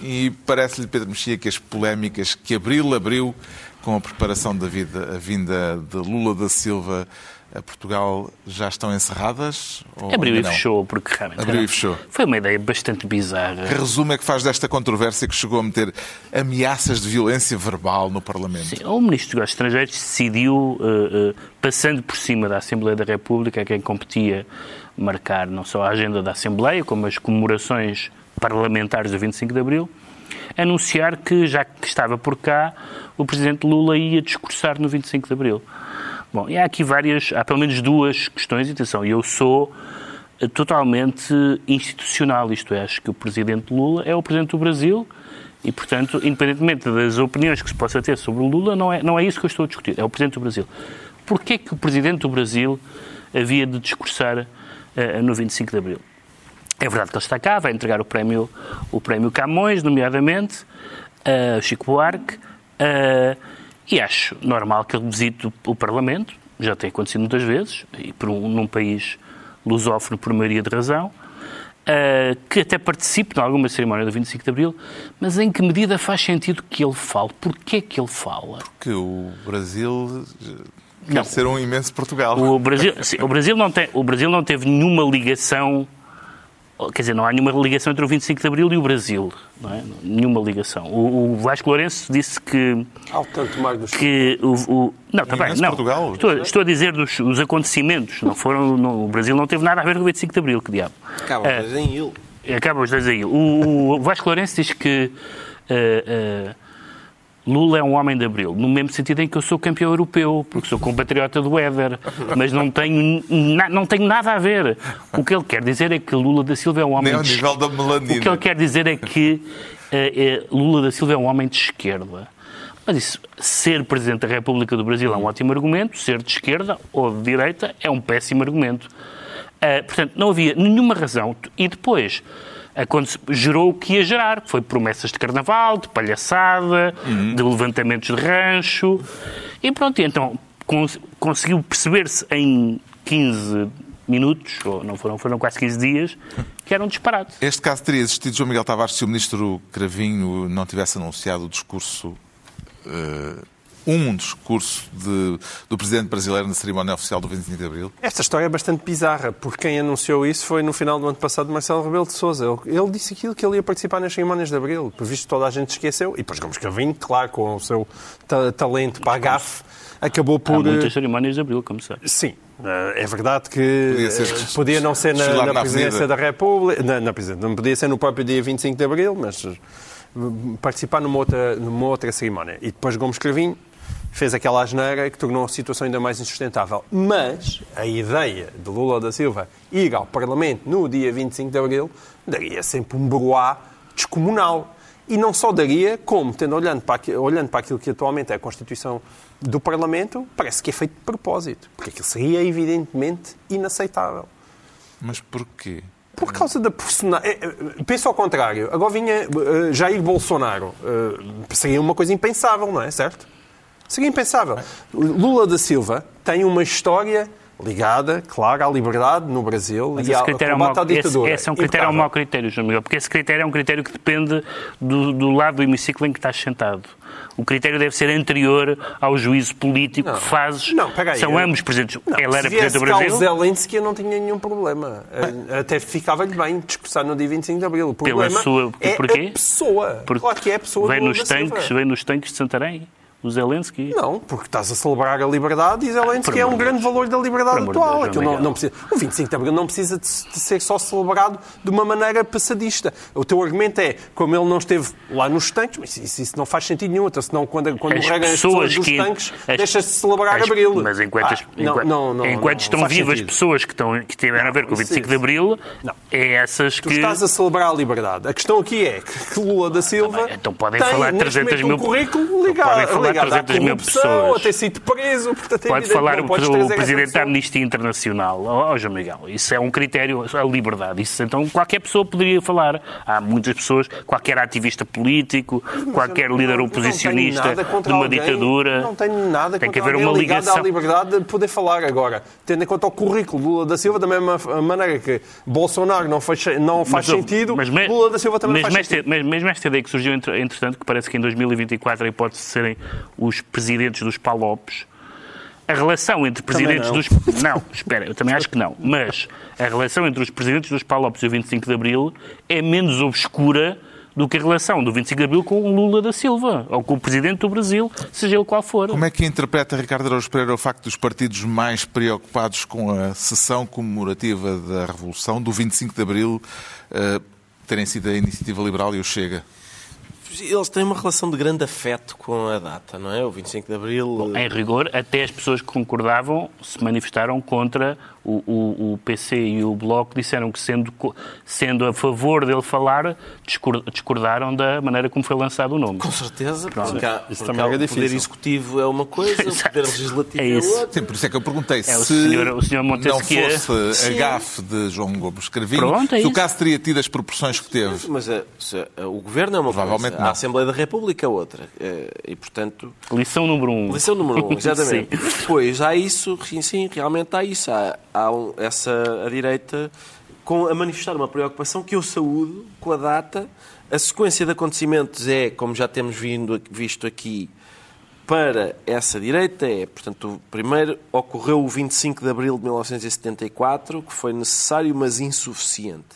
Speaker 1: E parece-lhe, Pedro Mexia, que as polémicas que abril abriu com a preparação da vida, a vinda de Lula da Silva a Portugal já estão encerradas?
Speaker 5: Abriu e fechou, porque realmente
Speaker 1: Abriu e fechou.
Speaker 5: foi uma ideia bastante bizarra.
Speaker 1: Que resumo é que faz desta controvérsia que chegou a meter ameaças de violência verbal no Parlamento?
Speaker 5: Sim, o Ministro dos Negócios Estrangeiros decidiu, uh, uh, passando por cima da Assembleia da República, a quem competia marcar não só a agenda da Assembleia, como as comemorações parlamentares do 25 de Abril, anunciar que, já que estava por cá, o Presidente Lula ia discursar no 25 de Abril. Bom, e há aqui várias, há pelo menos duas questões, atenção, eu sou eh, totalmente institucional, isto é, acho que o Presidente Lula é o Presidente do Brasil e, portanto, independentemente das opiniões que se possa ter sobre o Lula, não é, não é isso que eu estou a discutir, é o Presidente do Brasil. Porquê que o Presidente do Brasil havia de discursar uh, no 25 de Abril? É verdade que ele está cá, vai entregar o prémio, o prémio Camões, nomeadamente, a uh, Chico Buarque, uh, e acho normal que ele visite o Parlamento, já tem acontecido muitas vezes, e por um, num país lusófono por maioria de razão. uh, que até participe em alguma cerimónia do 25 de Abril, mas em que medida faz sentido que ele fale? Porquê que ele fala?
Speaker 1: Porque o Brasil quer
Speaker 5: Não.
Speaker 1: ser um imenso Portugal.
Speaker 5: O Brasil, sim, o, Brasil não tem, o Brasil não teve nenhuma ligação, quer dizer, não há nenhuma ligação entre o 25 de Abril e o Brasil. Não é? Nenhuma ligação. O, o Vasco Lourenço disse que
Speaker 4: Ao tanto mais dos
Speaker 5: que o, o- não também
Speaker 1: Imenso
Speaker 5: não
Speaker 1: Portugal.
Speaker 5: estou, estou a dizer dos os acontecimentos não foram não- o Brasil não teve nada a ver com o 25 de Abril que diabo
Speaker 3: Acaba
Speaker 5: É.
Speaker 3: mas em il.
Speaker 5: acaba os dois aí o, o Vasco Lourenço diz que eh, eh, Lula é um homem de Abril, no mesmo sentido em que eu sou campeão europeu, porque sou compatriota do Éder, mas não tenho, na- não tenho nada a ver. O que ele quer dizer é que Lula da Silva é um homem
Speaker 1: Nem
Speaker 5: de
Speaker 1: nível da
Speaker 5: o que ele
Speaker 1: melanina.
Speaker 5: quer dizer é que eh, eh, Lula da Silva é um homem de esquerda. Mas isso, ser Presidente da República do Brasil é um ótimo argumento, ser de esquerda ou de direita é um péssimo argumento. Eh, portanto, não havia nenhuma razão. E depois, gerou o que ia gerar, que foi promessas de carnaval, de palhaçada, de levantamentos de rancho. E pronto, então cons- conseguiu perceber-se em 15 minutos, ou não foram, foram quase 15 dias, que era um disparate.
Speaker 1: Este caso teria existido, João Miguel Tavares, se o ministro Cravinho não tivesse anunciado o discurso, eh, um discurso de- do presidente brasileiro na cerimónia oficial do 25 de Abril.
Speaker 4: Esta história é bastante bizarra, porque quem anunciou isso foi no final do ano passado Marcelo Rebelo de Sousa. Ele, ele disse aquilo que ele ia participar nas cerimónias de Abril, por visto toda a gente esqueceu. E depois Gomes Cravinho, claro, com o seu ta- talento para a gafe, acabou
Speaker 5: Há
Speaker 4: por...
Speaker 5: muitas
Speaker 4: eh,
Speaker 5: cerimónias de Abril, como sabe.
Speaker 4: Sim, eh, é verdade que
Speaker 1: Podia ser
Speaker 4: eh, podia não ser na, na
Speaker 1: na
Speaker 4: presidência da República, na, na presidência, não podia ser no próprio dia 25 de Abril, mas participar numa outra, numa outra cerimónia. E depois Gomes Cravinho fez aquela asneira que tornou a situação ainda mais insustentável. Mas a ideia de Lula da Silva ir ao Parlamento no dia 25 de Abril daria sempre um broá descomunal. E não só daria, como, tendo olhando para, olhando para aquilo que atualmente é a Constituição do Parlamento, parece que é feito de propósito. Porque aquilo seria evidentemente inaceitável.
Speaker 1: Mas porquê?
Speaker 4: Por causa da personagem. Penso ao contrário. Agora vinha eh, Jair Bolsonaro. Eh, seria uma coisa impensável, não é? Certo? Seria impensável. Lula da Silva tem uma história ligada, claro, à liberdade no Brasil
Speaker 5: Mas
Speaker 4: e ao
Speaker 5: é
Speaker 4: combate
Speaker 5: mau,
Speaker 4: à ditadura.
Speaker 5: esse, esse é um critério é um mau critério, João Miguel, porque esse critério é um critério que depende do, do lado do hemiciclo em que estás sentado. O critério deve ser anterior ao juízo político que fazes.
Speaker 4: Não, peraí.
Speaker 5: São
Speaker 4: eu-
Speaker 5: ambos presidentes.
Speaker 4: Não, se
Speaker 5: era presidente do Brasil.
Speaker 4: o Zelensky, eu não tinha nenhum problema. Eh, Até ficava-lhe bem discursar no dia 25 de Abril. O
Speaker 5: Pela
Speaker 4: problema
Speaker 5: sua-
Speaker 4: é
Speaker 5: porquê?
Speaker 4: a pessoa.
Speaker 5: Porque
Speaker 4: claro que é a pessoa
Speaker 5: vem nos tanques, vem nos tanques de Santarém. O Zelensky.
Speaker 4: Não, porque estás a celebrar a liberdade e Zelensky
Speaker 5: por
Speaker 4: é um
Speaker 5: de
Speaker 4: grande
Speaker 5: Deus.
Speaker 4: valor da liberdade
Speaker 5: Por
Speaker 4: atual.
Speaker 5: Deus,
Speaker 4: não, não precisa, o 25 de Abril não precisa de, de ser só celebrado de uma maneira passadista. O teu argumento é, como ele não esteve lá nos tanques, mas isso, isso não faz sentido nenhum, então, senão quando, quando
Speaker 5: As
Speaker 4: morrerem as
Speaker 5: pessoas
Speaker 4: dos
Speaker 5: que-
Speaker 4: tanques,
Speaker 5: as-
Speaker 4: deixa-se de celebrar
Speaker 5: as-
Speaker 4: Abril.
Speaker 5: Mas enquanto,
Speaker 4: Ah,
Speaker 5: enquanto,
Speaker 4: não, não,
Speaker 5: enquanto estão vivas
Speaker 4: sentido.
Speaker 5: pessoas que, estão, que tiveram a ver com o
Speaker 4: isso-
Speaker 5: 25 de Abril,
Speaker 4: Não.
Speaker 5: é essas
Speaker 4: Tu
Speaker 5: que.
Speaker 4: estás a celebrar a liberdade. A questão aqui é que Lula da Silva
Speaker 5: Ah, então podem
Speaker 4: tem,
Speaker 5: falar
Speaker 4: neste
Speaker 5: 300
Speaker 4: momento,
Speaker 5: mil-
Speaker 4: um currículo ligado, ligado
Speaker 5: 300 mil pessoas.
Speaker 4: a ter sido preso. Portanto, é
Speaker 5: Pode falar
Speaker 4: não
Speaker 5: o, o Presidente da. Amnistia Internacional. Ó oh, João Miguel, isso é um critério, a liberdade. Isso, então qualquer pessoa poderia falar. Há muitas pessoas, qualquer ativista político, qualquer
Speaker 4: eu
Speaker 5: líder
Speaker 4: não-
Speaker 5: oposicionista
Speaker 4: não
Speaker 5: de uma
Speaker 4: alguém,
Speaker 5: ditadura.
Speaker 4: Não tenho nada
Speaker 5: Tem que haver uma ligação.
Speaker 4: à liberdade de poder falar agora. Tendo em conta o currículo Lula da Silva, da mesma maneira que Bolsonaro não faz, não faz
Speaker 5: Mas,
Speaker 4: sentido,
Speaker 5: mas
Speaker 4: Lula da Silva também
Speaker 5: mas
Speaker 4: não faz
Speaker 5: mesmo
Speaker 4: sentido.
Speaker 5: esta, mas mesmo esta ideia que surgiu, entre- entretanto, que parece que em 2024 a hipótese de serem os presidentes dos PALOPs, a relação entre presidentes dos... Não, espera, eu também acho que não. Mas a relação entre os presidentes dos PALOPs e o 25 de Abril é menos obscura do que a relação do 25 de Abril com o Lula da Silva, ou com o presidente do Brasil, seja ele qual for.
Speaker 1: Como é que interpreta Ricardo Araújo Pereira o facto dos partidos mais preocupados com a sessão comemorativa da Revolução, do 25 de Abril, eh, terem sido a Iniciativa Liberal e o Chega?
Speaker 3: Eles têm uma relação de grande afeto com a data, não é? O 25 de Abril.
Speaker 5: Em rigor, até as pessoas que concordavam se manifestaram contra o, o- o PC e o Bloco, disseram que, sendo, sendo a favor dele falar, discor- discordaram da maneira como foi lançado o nome.
Speaker 3: Com certeza,
Speaker 5: Pronto.
Speaker 3: porque, há,
Speaker 4: Isso
Speaker 3: porque
Speaker 4: também
Speaker 3: há
Speaker 4: é
Speaker 3: o poder executivo é uma coisa, o poder legislativo
Speaker 5: É
Speaker 3: é,
Speaker 5: isso.
Speaker 3: outra.
Speaker 1: Sim, por isso é que eu perguntei
Speaker 5: É,
Speaker 1: se
Speaker 5: o senhor- o senhor
Speaker 1: não
Speaker 5: Montesquieu.
Speaker 1: fosse
Speaker 3: Sim.
Speaker 1: a gafe de João Gomes Cravinho,
Speaker 5: Pronto, é
Speaker 1: se o caso teria tido as proporções que teve.
Speaker 3: Mas a- se a- o governo é uma
Speaker 1: Provavelmente
Speaker 3: coisa,
Speaker 1: não.
Speaker 3: a Assembleia da República é outra. Eh, E, portanto,
Speaker 5: Lição número um.
Speaker 3: lição número um, exatamente.
Speaker 5: Sim.
Speaker 3: Depois há isso, sim, sim, realmente há isso. Há, há essa, a direita com, a manifestar uma preocupação que eu saúdo com a data. A sequência de acontecimentos é, como já temos vindo, visto aqui, para essa direita é, portanto, primeiro ocorreu o 25 de abril de 1974, que foi necessário, mas insuficiente.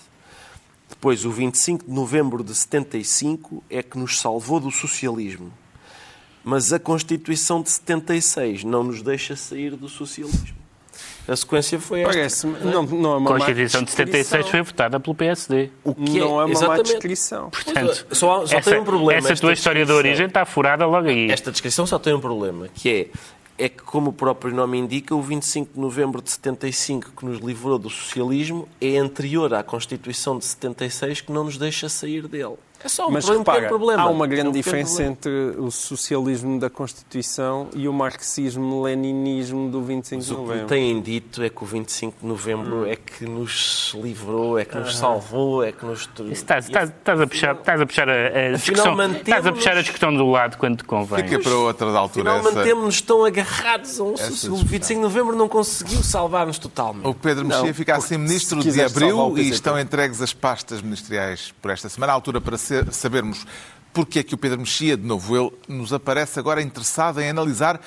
Speaker 3: Depois, o 25 de novembro de 75 é que nos salvou do socialismo. Mas a Constituição de 76 não nos deixa sair do socialismo. A sequência foi esta.
Speaker 4: Parece não, não é uma
Speaker 5: A Constituição de 76 foi votada pelo PSD.
Speaker 3: O que
Speaker 4: Não é uma má
Speaker 3: exatamente.
Speaker 4: descrição.
Speaker 5: Portanto,
Speaker 3: Só- só
Speaker 5: essa,
Speaker 3: tem um problema,
Speaker 5: essa
Speaker 3: esta
Speaker 5: tua história da
Speaker 3: descrição.
Speaker 5: origem está furada logo aí.
Speaker 3: Esta descrição só tem um problema, que é, é que, como o próprio nome indica, o 25 de novembro de 75, que nos livrou do socialismo, é anterior à Constituição de 76, que não nos deixa sair dele. É só um,
Speaker 4: Mas
Speaker 3: problema, um pequeno
Speaker 4: repara,
Speaker 3: problema.
Speaker 4: há uma
Speaker 3: É um
Speaker 4: grande diferença
Speaker 3: problema.
Speaker 4: entre o socialismo da Constituição e o marxismo-leninismo do 25
Speaker 3: Mas
Speaker 4: de
Speaker 3: o que
Speaker 4: novembro.
Speaker 3: têm dito é que o 25 de novembro é que nos livrou, é que nos salvou, é que nos...
Speaker 5: Estás, estás, estás a puxar, estás a puxar a, a discussão, estás a puxar a discussão do lado quando te convém.
Speaker 1: Fica para outra da altura
Speaker 3: Afinal,
Speaker 1: essa.
Speaker 3: mantemos-nos tão agarrados a um socialismo. O
Speaker 1: discussão.
Speaker 3: 25 de novembro não conseguiu salvar-nos totalmente.
Speaker 1: O Pedro Mexia
Speaker 4: Não,
Speaker 1: fica assim ministro de abril e estão entregues as pastas ministeriais por esta semana. À altura para ser- sabermos porque é que o Pedro Mexia, de novo ele, nos aparece agora interessado em analisar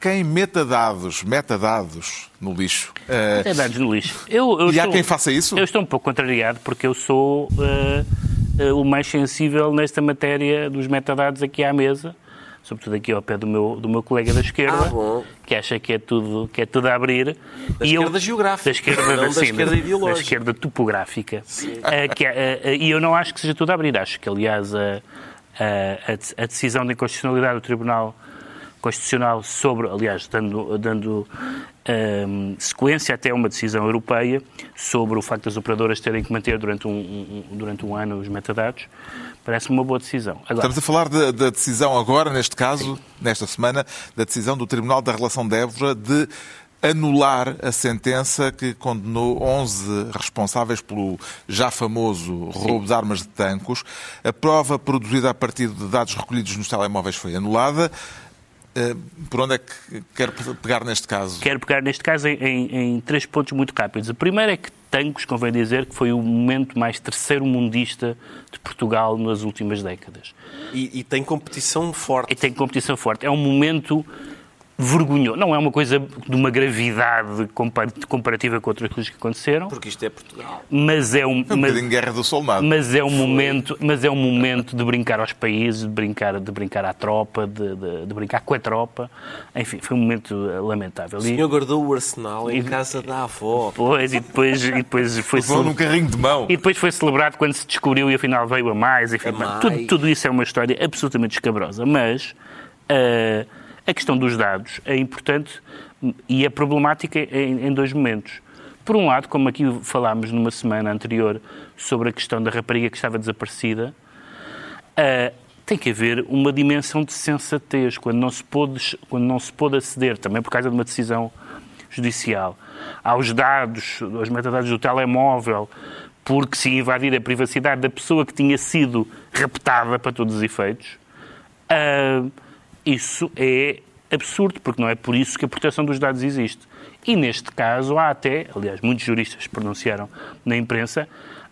Speaker 1: quem meta dados, metadados no lixo. Eh,
Speaker 5: É dados no lixo. Eu, eu
Speaker 1: E há
Speaker 5: estou-
Speaker 1: quem faça isso?
Speaker 5: Eu estou um pouco contrariado porque eu sou eh, eh, o mais sensível nesta matéria dos metadados aqui à mesa, sobretudo aqui ao pé do meu, do meu colega da esquerda,
Speaker 3: Ah,
Speaker 5: que acha que é tudo, que é tudo a abrir.
Speaker 3: Da esquerda geográfica,
Speaker 5: Da esquerda,
Speaker 3: não da
Speaker 5: sim,
Speaker 3: esquerda ideológica.
Speaker 5: Da esquerda topográfica. Eh, que é, eh, e eu não acho que seja tudo a abrir. Acho que, aliás, a, a, a de- a decisão de inconstitucionalidade do Tribunal Constitucional sobre, aliás, dando, dando ehm, sequência até a uma decisão europeia sobre o facto das operadoras terem que manter durante um, um- um- durante um ano os metadados, parece-me uma boa decisão. Agora,
Speaker 1: Estamos a falar da, da decisão agora, neste caso, nesta semana, da decisão do Tribunal da Relação de Évora de anular a sentença que condenou 11 responsáveis pelo já famoso roubo de armas de tancos. A prova produzida a partir de dados recolhidos nos telemóveis foi anulada. Eh, Por onde é que quer pegar neste caso?
Speaker 5: Quero pegar neste caso em, em- em três pontos muito rápidos. O primeiro é que Tancos, convém dizer, que foi o momento mais terceiro-mundista de Portugal nas últimas décadas.
Speaker 3: E, e tem competição forte.
Speaker 5: E tem competição forte. É um momento vergonhoso. Não é uma coisa de uma gravidade compar- comparativa com outras coisas que aconteceram,
Speaker 3: Porque isto é Portugal.
Speaker 5: mas é um...
Speaker 1: Um
Speaker 5: mas-
Speaker 1: bocadinho de guerra do soldado.
Speaker 5: Mas é um momento, mas é um momento de brincar aos países, de brincar, de brincar à tropa, de, de- de brincar com a tropa. Enfim, foi um momento eh, lamentável.
Speaker 3: O
Speaker 5: E,
Speaker 3: senhor guardou o arsenal em
Speaker 5: E-
Speaker 3: casa da avó.
Speaker 5: depois, e depois, e depois foi
Speaker 1: Vão num carrinho de mão.
Speaker 5: e depois foi celebrado quando se descobriu e afinal veio a mais. Enfim,
Speaker 3: A mais.
Speaker 5: Tudo, tudo isso é uma história absolutamente escabrosa. Mas eh, a questão dos dados é importante e é problemática em, em dois momentos. Por um lado, como aqui falámos numa semana anterior sobre a questão da rapariga que estava desaparecida, Uh, tem que haver uma dimensão de sensatez quando não se pôde, quando não se pôde aceder, também por causa de uma decisão judicial, aos dados, aos metadados do telemóvel, porque se invadir a privacidade da pessoa que tinha sido raptada para todos os efeitos, uh, isso é absurdo, porque não é por isso que a proteção dos dados existe. E neste caso há até, aliás, muitos juristas pronunciaram na imprensa,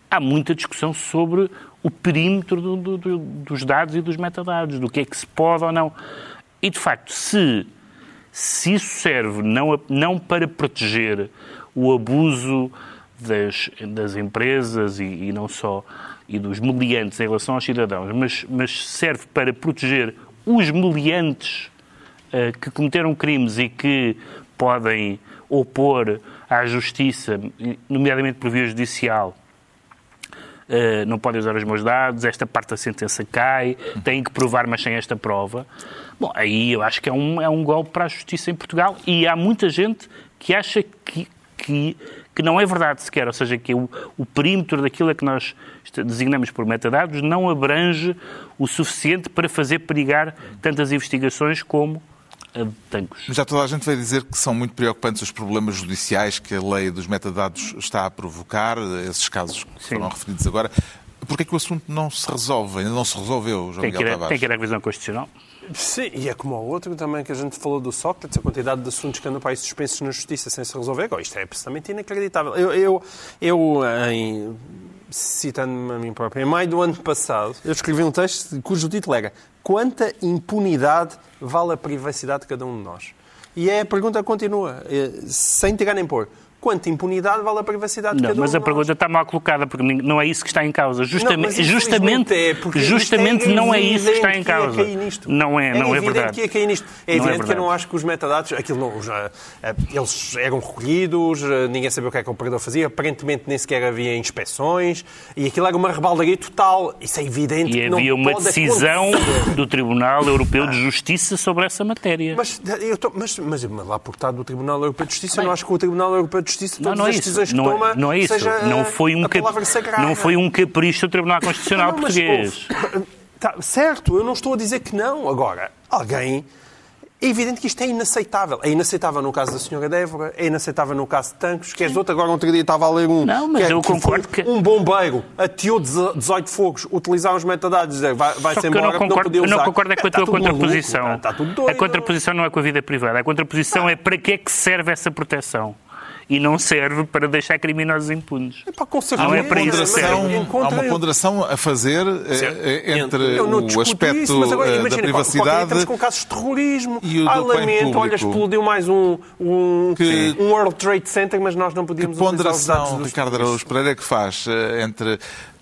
Speaker 5: há muita discussão sobre o perímetro do- do- do- dos dados e dos metadados, do que é que se pode ou não. E, de facto, se, se isso serve não, não para proteger o abuso das, das empresas e, e não só, e dos meliantes em relação aos cidadãos, mas, mas serve para proteger os meliantes eh, que cometeram crimes e que podem opor à justiça, nomeadamente por via judicial, Uh, não podem usar os meus dados, esta parte da sentença cai, têm que provar, mas sem esta prova. Bom, aí eu acho que é um, é um golpe para a justiça em Portugal e há muita gente que acha que, que, que não é verdade sequer, ou seja, que o, o perímetro daquilo a que nós designamos por metadados não abrange o suficiente para fazer perigar tantas investigações como a de Tancos.
Speaker 1: Já toda a gente vai dizer que são muito preocupantes os problemas judiciais que a lei dos metadados está a provocar, esses casos que
Speaker 5: Sim.
Speaker 1: foram referidos agora. Porquê é que o assunto não se resolve? Ainda não se resolveu, João
Speaker 5: Tem que,
Speaker 1: Miguel
Speaker 5: ir,
Speaker 1: Tavares?
Speaker 5: tem que ir à revisão constitucional.
Speaker 4: Sim, e é como o outro também que a gente falou do Sócrates, a quantidade de assuntos que andam para aí suspensos na justiça sem se resolver. Agora, isto é absolutamente inacreditável. Eu, eu, eu em, citando-me a mim próprio, em maio do ano passado, eu escrevi um texto cujo título era Quanta impunidade vale a privacidade de cada um de nós? E é a pergunta continua, eh, sem tirar nem pôr quanta impunidade vale a privacidade de
Speaker 5: não,
Speaker 4: cada um
Speaker 5: Mas a pergunta está mal colocada, porque não é isso que está em causa. Justamente,
Speaker 4: Não,
Speaker 5: justamente,
Speaker 4: é, porque
Speaker 5: justamente
Speaker 4: é
Speaker 5: não é isso que está em
Speaker 4: evidente que ia
Speaker 5: causa.
Speaker 4: cair nisto.
Speaker 5: Não é, não é
Speaker 4: evidente
Speaker 5: verdade.
Speaker 4: que ia cair nisto. É
Speaker 5: Não é
Speaker 4: evidente que eu não acho que os metadados, aquilo não, já, eh, eles eram recolhidos, eh, ninguém sabia o que é que o operador fazia, aparentemente nem sequer havia inspeçes e aquilo era uma rebaldaria total. Isso é evidente
Speaker 5: E
Speaker 4: que não
Speaker 5: havia uma
Speaker 4: pode
Speaker 5: decisão
Speaker 4: acontecer.
Speaker 5: do Tribunal Europeu de Justiça sobre essa matéria.
Speaker 4: Mas, eu tô- mas, mas, mas lá por estar do Tribunal Europeu de Justiça, eu
Speaker 5: Bem.
Speaker 4: não acho que o Tribunal Europeu de Justiça,
Speaker 5: Não,
Speaker 4: todas
Speaker 5: não é
Speaker 4: as
Speaker 5: isso.
Speaker 4: decisões
Speaker 5: Não, é-
Speaker 4: toma,
Speaker 5: não é isso.
Speaker 4: seja
Speaker 5: Não foi um,
Speaker 4: a
Speaker 5: cap-
Speaker 4: palavra sagrada.
Speaker 5: não foi um capricho do Tribunal Constitucional
Speaker 4: Não, mas,
Speaker 5: português.
Speaker 4: ouve, tá, certo, eu não estou a dizer que não. Agora, alguém. É evidente que isto é inaceitável. É inaceitável no caso da senhora Débora, é inaceitável no caso de Tancos. Queres outro? Agora, outro dia estava a ler um.
Speaker 5: Não, mas
Speaker 4: que é-
Speaker 5: eu
Speaker 4: que
Speaker 5: concordo que-
Speaker 4: Um bombeiro ateou 18 fogos, utilizaram os metadados, dizer vai-
Speaker 5: Só
Speaker 4: vai-se
Speaker 5: que eu
Speaker 4: embora,
Speaker 5: não concordo,
Speaker 4: podia
Speaker 5: eu não concordo é com a
Speaker 4: Está
Speaker 5: tua
Speaker 4: maluco,
Speaker 5: contraposição.
Speaker 4: Está, está tudo doido.
Speaker 5: a contraposição não é com a vida privada. A contraposição é para que é que serve essa proteção. E não serve para deixar criminosos impunes.
Speaker 4: Epá, com certeza,
Speaker 5: Não é para isso,
Speaker 4: encontra-
Speaker 1: há uma ponderação a fazer eh, eh, entre
Speaker 4: Eu não
Speaker 1: o
Speaker 4: discuto
Speaker 1: aspecto
Speaker 4: isso, mas agora,
Speaker 1: eh, da
Speaker 4: imagina, dia
Speaker 1: privacidade
Speaker 4: Estamos com casos de terrorismo.
Speaker 1: e o
Speaker 4: ah, lamento,
Speaker 1: público.
Speaker 4: olha, explodiu mais um, um,
Speaker 1: Que-
Speaker 4: um World Trade Center, mas nós não
Speaker 1: Que
Speaker 4: podíamos dados
Speaker 1: ponderação Ricardo. Araújo Pereira que faz entre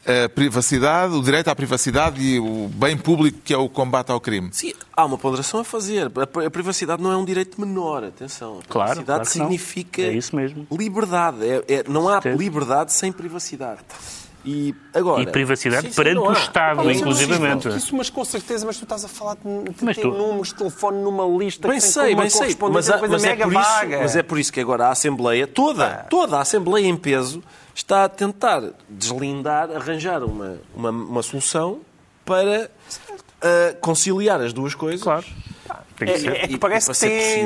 Speaker 1: a privacidade, o direito à privacidade e o bem público que é o combate ao crime?
Speaker 3: Sim, há uma ponderação a fazer. A privacidade não é um direito menor, atenção. A
Speaker 5: Claro,
Speaker 3: privacidade
Speaker 5: claro não.
Speaker 3: significa
Speaker 5: É isso mesmo.
Speaker 3: liberdade. É- é- não há liberdade sem privacidade. E, agora,
Speaker 5: E privacidade
Speaker 3: Sim, sim,
Speaker 5: perante o. Estado, inclusivamente.
Speaker 4: Isso, isso, mas com certeza, mas tu estás a falar de, de
Speaker 5: Mas
Speaker 4: ter
Speaker 5: tu-
Speaker 4: números de telefone numa lista
Speaker 3: Bem
Speaker 4: que tem
Speaker 3: sei,
Speaker 4: uma
Speaker 3: bem sei. Mas, mas é
Speaker 4: mega
Speaker 3: por isso,
Speaker 4: vaga.
Speaker 3: mas é por isso que agora a Assembleia, toda, toda a Assembleia em peso, está a tentar deslindar, arranjar uma, uma, uma solução para ah, conciliar as duas coisas.
Speaker 5: Claro. Que
Speaker 4: É, é que parece
Speaker 3: e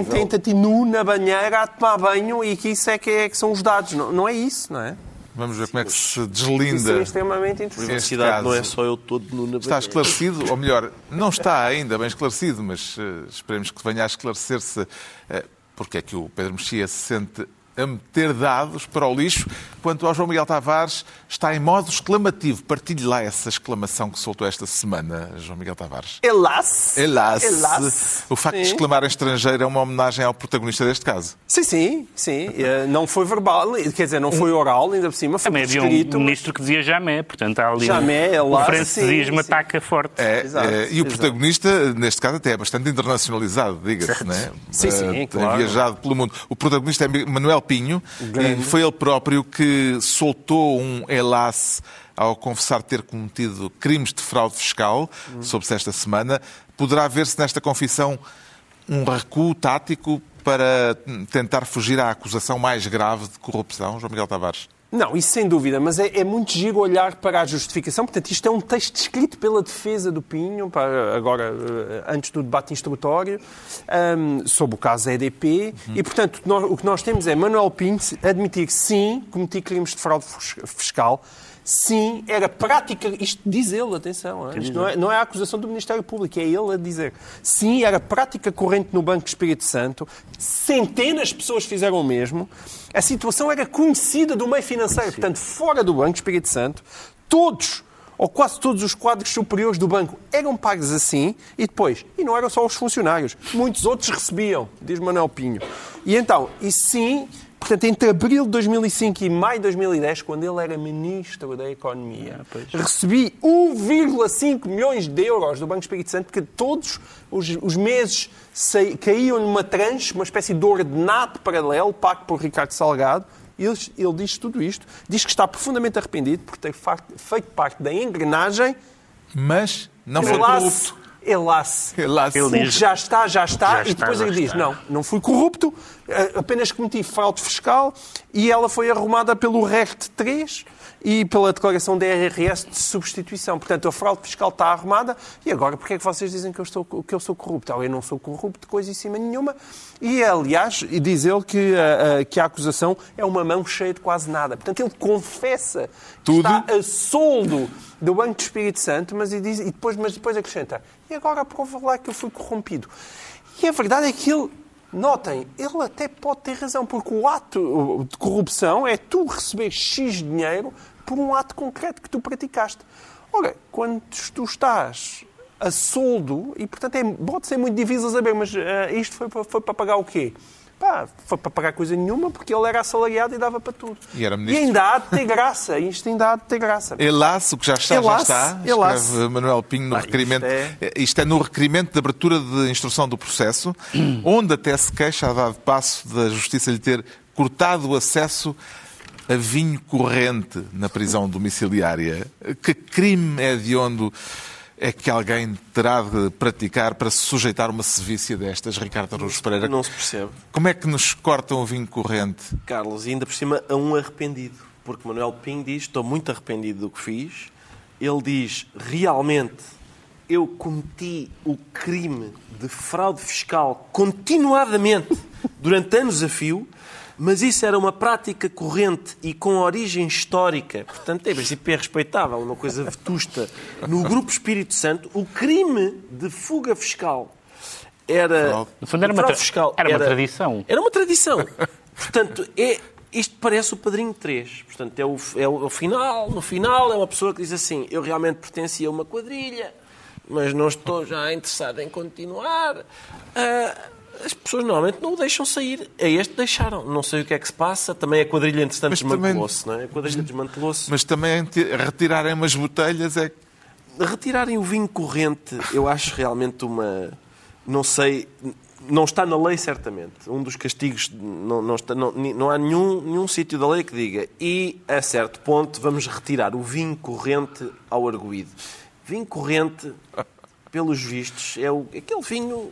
Speaker 4: que tem, tem te nu na banheira a tomar banho e que isso é que, é que são os dados. Não, não é isso, não é?
Speaker 1: Vamos ver como é que se
Speaker 4: Isso é
Speaker 1: deslinda.
Speaker 4: extremamente interessante.
Speaker 3: Privacidade
Speaker 1: caso-
Speaker 3: não é só eu todo no na
Speaker 1: Está
Speaker 3: banheira.
Speaker 1: esclarecido, ou melhor, não está ainda bem esclarecido, mas eh, esperemos que venha a esclarecer-se eh, porque é que o Pedro Mexia se sente a meter dados para o lixo. Quanto ao João Miguel Tavares, está em modo exclamativo. Partilhe lá essa exclamação que soltou esta semana, João Miguel Tavares.
Speaker 4: Elas.
Speaker 1: Elas.
Speaker 4: Elas.
Speaker 1: O facto de
Speaker 4: Sim.
Speaker 1: exclamar em estrangeiro é uma homenagem ao protagonista deste caso.
Speaker 4: Sim, sim, sim. Eh, Não foi verbal, quer dizer, não foi oral, ainda por cima, foi
Speaker 5: Também
Speaker 4: por
Speaker 5: havia um ministro que dizia jamais, portanto há ali
Speaker 4: Jamais, é
Speaker 5: um-
Speaker 4: lá,
Speaker 5: o francesismo
Speaker 4: sim, sim.
Speaker 1: É,
Speaker 5: ataca forte.
Speaker 4: Exato,
Speaker 1: é, e o
Speaker 4: exato.
Speaker 1: protagonista, neste caso, até é bastante internacionalizado, diga-se, não é?
Speaker 4: Sim, sim,
Speaker 1: Eh, Tem
Speaker 4: claro.
Speaker 1: viajado pelo mundo. O protagonista é Manuel Pinho e foi ele próprio que soltou um elas ao confessar ter cometido crimes de fraude fiscal,
Speaker 4: Hum.
Speaker 1: soube-se esta semana. Poderá ver-se nesta confissão um recuo tático para tentar fugir à acusação mais grave de corrupção, João Miguel Tavares?
Speaker 4: Não, isso sem dúvida, mas é, é muito giro olhar para a justificação. Portanto, isto é um texto escrito pela defesa do Pinho, para agora, eh, antes do debate instrutório, ahm, sobre o caso EDP. E, portanto, nós- o que nós temos é Manuel Pinho admitir sim, cometi crimes de fraude fis- fiscal. Sim, era prática, isto diz ele, atenção, hein? isto não é, não é a acusação do Ministério Público, é ele a dizer. Sim, era prática corrente no Banco Espírito Santo, centenas de pessoas fizeram o mesmo, a situação era conhecida do meio financeiro, portanto, fora do Banco Espírito Santo, todos ou quase todos os quadros superiores do banco eram pagos assim, e depois, e não eram só os funcionários, muitos outros recebiam, diz Manuel Pinho. E então, e sim, portanto, entre abril de 2005 e maio de 2010, quando ele era Ministro da Economia, recebi 1,5 milhões de euros do Banco Espírito Santo, que todos os, os meses saí- caíam numa tranche, uma espécie de ordenado paralelo, pago por Ricardo Salgado, ele, ele diz tudo isto, diz que está profundamente arrependido por ter feito parte da engrenagem.
Speaker 1: Mas não foi corrupto.
Speaker 4: Elas,
Speaker 1: Elas.
Speaker 5: Ele diz-
Speaker 4: já está, já está,
Speaker 5: Já
Speaker 4: e depois ele diz,
Speaker 5: está.
Speaker 4: não, não fui corrupto, eh, apenas cometi fraude fiscal e ela foi arrumada pelo RECT 3 e pela declaração da IRS de substituição. Portanto, a fraude fiscal está arrumada e agora porque é que vocês dizem que eu, estou, que eu sou corrupto? Eu não sou corrupto, coisa em cima nenhuma. E, aliás, diz ele que a, a, que a acusação é uma mão cheia de quase nada. Portanto, ele confessa
Speaker 1: Tudo?
Speaker 4: que está a soldo do Banco do Espírito Santo, mas, e diz, e depois, mas depois acrescenta, e agora prova lá que eu fui corrompido. E a verdade é que ele Notem, ele até pode ter razão, porque o ato de corrupção é tu receber X dinheiro por um ato concreto que tu praticaste. Ora, quando tu estás a soldo, e portanto é, pode ser muito difícil saber, mas uh, isto foi, foi para pagar o quê? Pá, foi para pagar coisa nenhuma porque ele era assalariado e dava para tudo.
Speaker 1: E, era
Speaker 4: e ainda há de ter graça. Isto ainda há de ter graça.
Speaker 1: Elas, o que já está, já está.
Speaker 4: elas.
Speaker 1: Escreve Manuel Pinho no
Speaker 4: Pá,
Speaker 1: requerimento.
Speaker 4: isto é-
Speaker 1: Isto é no requerimento de abertura de instrução do processo, onde até se queixa, a dado passo, da Justiça lhe ter cortado o acesso a vinho corrente na prisão domiciliária. Que crime é de onde é que alguém terá de praticar para se sujeitar a uma sevícia destas, Ricardo Araújo Pereira?
Speaker 3: Não se percebe.
Speaker 1: Como é que nos cortam o vinho corrente?
Speaker 3: Carlos, e ainda por cima a um arrependido. Porque Manuel Pinho diz: Estou muito arrependido do que fiz. Ele diz: Realmente eu cometi o crime de fraude fiscal continuadamente durante anos a fio, mas isso era uma prática corrente e com origem histórica. Portanto, em princípio é respeitável, uma coisa vetusta. No Grupo Espírito Santo, o crime de fuga fiscal era.
Speaker 5: No fundo, era uma tra-
Speaker 3: fiscal
Speaker 5: era uma tradição.
Speaker 3: Era uma tradição. Portanto, é, isto parece o Padrinho 3. Portanto, é o, é o- é o final. No final, é uma pessoa que diz assim: Eu realmente pertencia a uma quadrilha, mas não estou já interessado em continuar. Ah, as pessoas normalmente não o deixam sair. A este deixaram. Não sei o que é que se passa. Também a quadrilha, entretanto,
Speaker 1: também-
Speaker 3: desmantelou-se. Não é? A quadrilha desmantelou-se.
Speaker 1: Mas também retirarem umas botelhas é
Speaker 3: Retirarem o vinho corrente, eu acho realmente uma. Não sei. Não está na lei, certamente. Um dos castigos. Não, não, está, não, não há nenhum, nenhum sítio da lei que diga. E, a certo ponto, vamos retirar o vinho corrente ao arguído. Vinho corrente, pelos vistos, é o, aquele vinho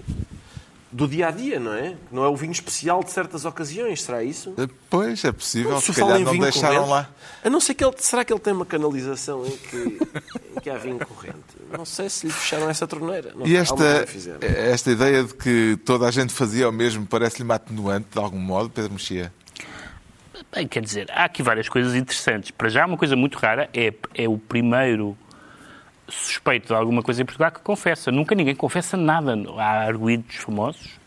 Speaker 3: do dia a dia, não é? Não é o vinho especial de certas ocasiões, será isso?
Speaker 1: Pois, é possível.
Speaker 3: Quando
Speaker 1: Se
Speaker 3: fala
Speaker 1: calhar
Speaker 3: em
Speaker 1: não
Speaker 3: vinho
Speaker 1: deixaram
Speaker 3: corrente,
Speaker 1: lá.
Speaker 3: A não ser que ele. Será que ele tem uma canalização em que, em que há vinho corrente? Não sei se lhe fecharam essa torneira. Não
Speaker 1: E
Speaker 3: sei,
Speaker 1: esta,
Speaker 3: coisa fizeram.
Speaker 1: esta ideia de que toda a gente fazia o mesmo parece-lhe uma atenuante, de algum modo, Pedro Mexia?
Speaker 5: Bem, quer dizer, há aqui várias coisas interessantes. Para já, uma coisa muito rara é, é o primeiro suspeito de alguma coisa em Portugal que confessa. Nunca ninguém confessa nada. Há arguídos famosos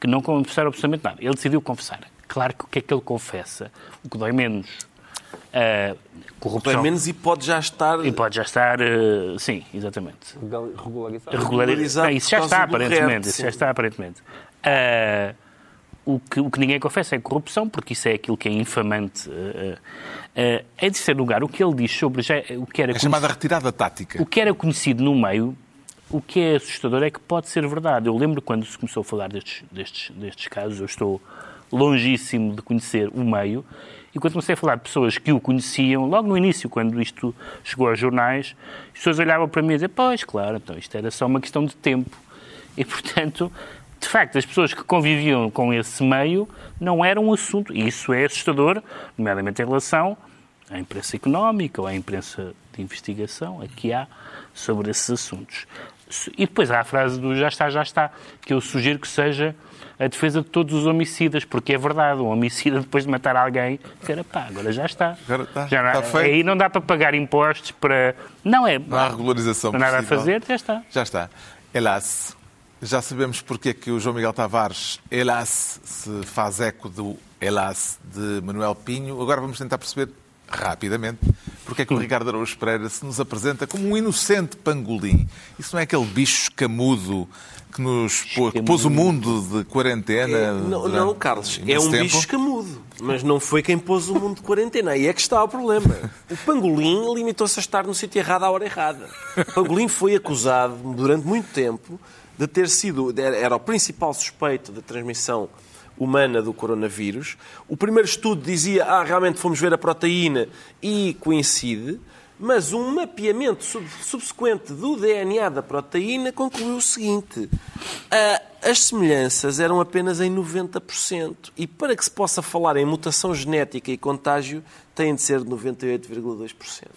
Speaker 5: que não confessaram absolutamente nada. Ele decidiu confessar. Claro que o que é que ele confessa? O que dói menos. A corrupção.
Speaker 3: Pelo menos e pode já estar.
Speaker 5: E pode já estar, eh, sim, exatamente.
Speaker 4: Regularizado.
Speaker 5: Regularizado. Não, isso já está, aparentemente. Isso já está, aparentemente. Ah, o, que, o que ninguém confessa é corrupção, porque isso é aquilo que é infamante. ah, ah, em terceiro lugar, o que ele diz sobre já, o, que era
Speaker 1: É chamada retirada tática.
Speaker 5: o que era conhecido no meio, o que é assustador é que pode ser verdade. Eu lembro quando se começou a falar destes, destes, destes casos, eu estou longíssimo de conhecer o meio, e quando comecei a falar de pessoas que o conheciam, logo no início, quando isto chegou aos jornais, as pessoas olhavam para mim e diziam, pois, claro, então isto era só uma questão de tempo. E, portanto, de facto, as pessoas que conviviam com esse meio não era um assunto, e isso é assustador, nomeadamente em relação à imprensa económica ou à imprensa de investigação, a que há sobre esses assuntos. E depois há a frase do já está, já está, que eu sugiro que seja a defesa de todos os homicidas, porque é verdade, um homicida depois de matar alguém, cara, pá, agora já está.
Speaker 1: Agora está,
Speaker 5: já não-
Speaker 1: está feito.
Speaker 5: Aí não dá para pagar impostos para... Não é...
Speaker 1: Não há regularização
Speaker 5: Não há nada a
Speaker 1: possível.
Speaker 5: fazer, já está.
Speaker 1: Já está. Elas. Já sabemos porque é que o João Miguel Tavares, Elas, se faz eco do Elas de Manuel Pinho. Agora vamos tentar perceber rapidamente porque é que o Ricardo Araújo Pereira se nos apresenta como um inocente pangolim. Isso não é aquele bicho escamudo que nos pô- que pôs o mundo de quarentena?
Speaker 3: É, não, não, Carlos, é um
Speaker 1: tempo?
Speaker 3: bicho escamudo. Mas não foi quem pôs o mundo de quarentena. Aí é que está o problema. O pangolim limitou-se a estar no sítio errado à hora errada. O pangolim foi acusado durante muito tempo de ter sido. Era o principal suspeito da transmissão humana do coronavírus. O primeiro estudo dizia, ah, realmente fomos ver a proteína e coincide. Mas um mapeamento sub- subsequente do DNA da proteína concluiu o seguinte: a, as semelhanças eram apenas em 90%. E para que se possa falar em mutação genética e contágio, têm de ser de 98,2%.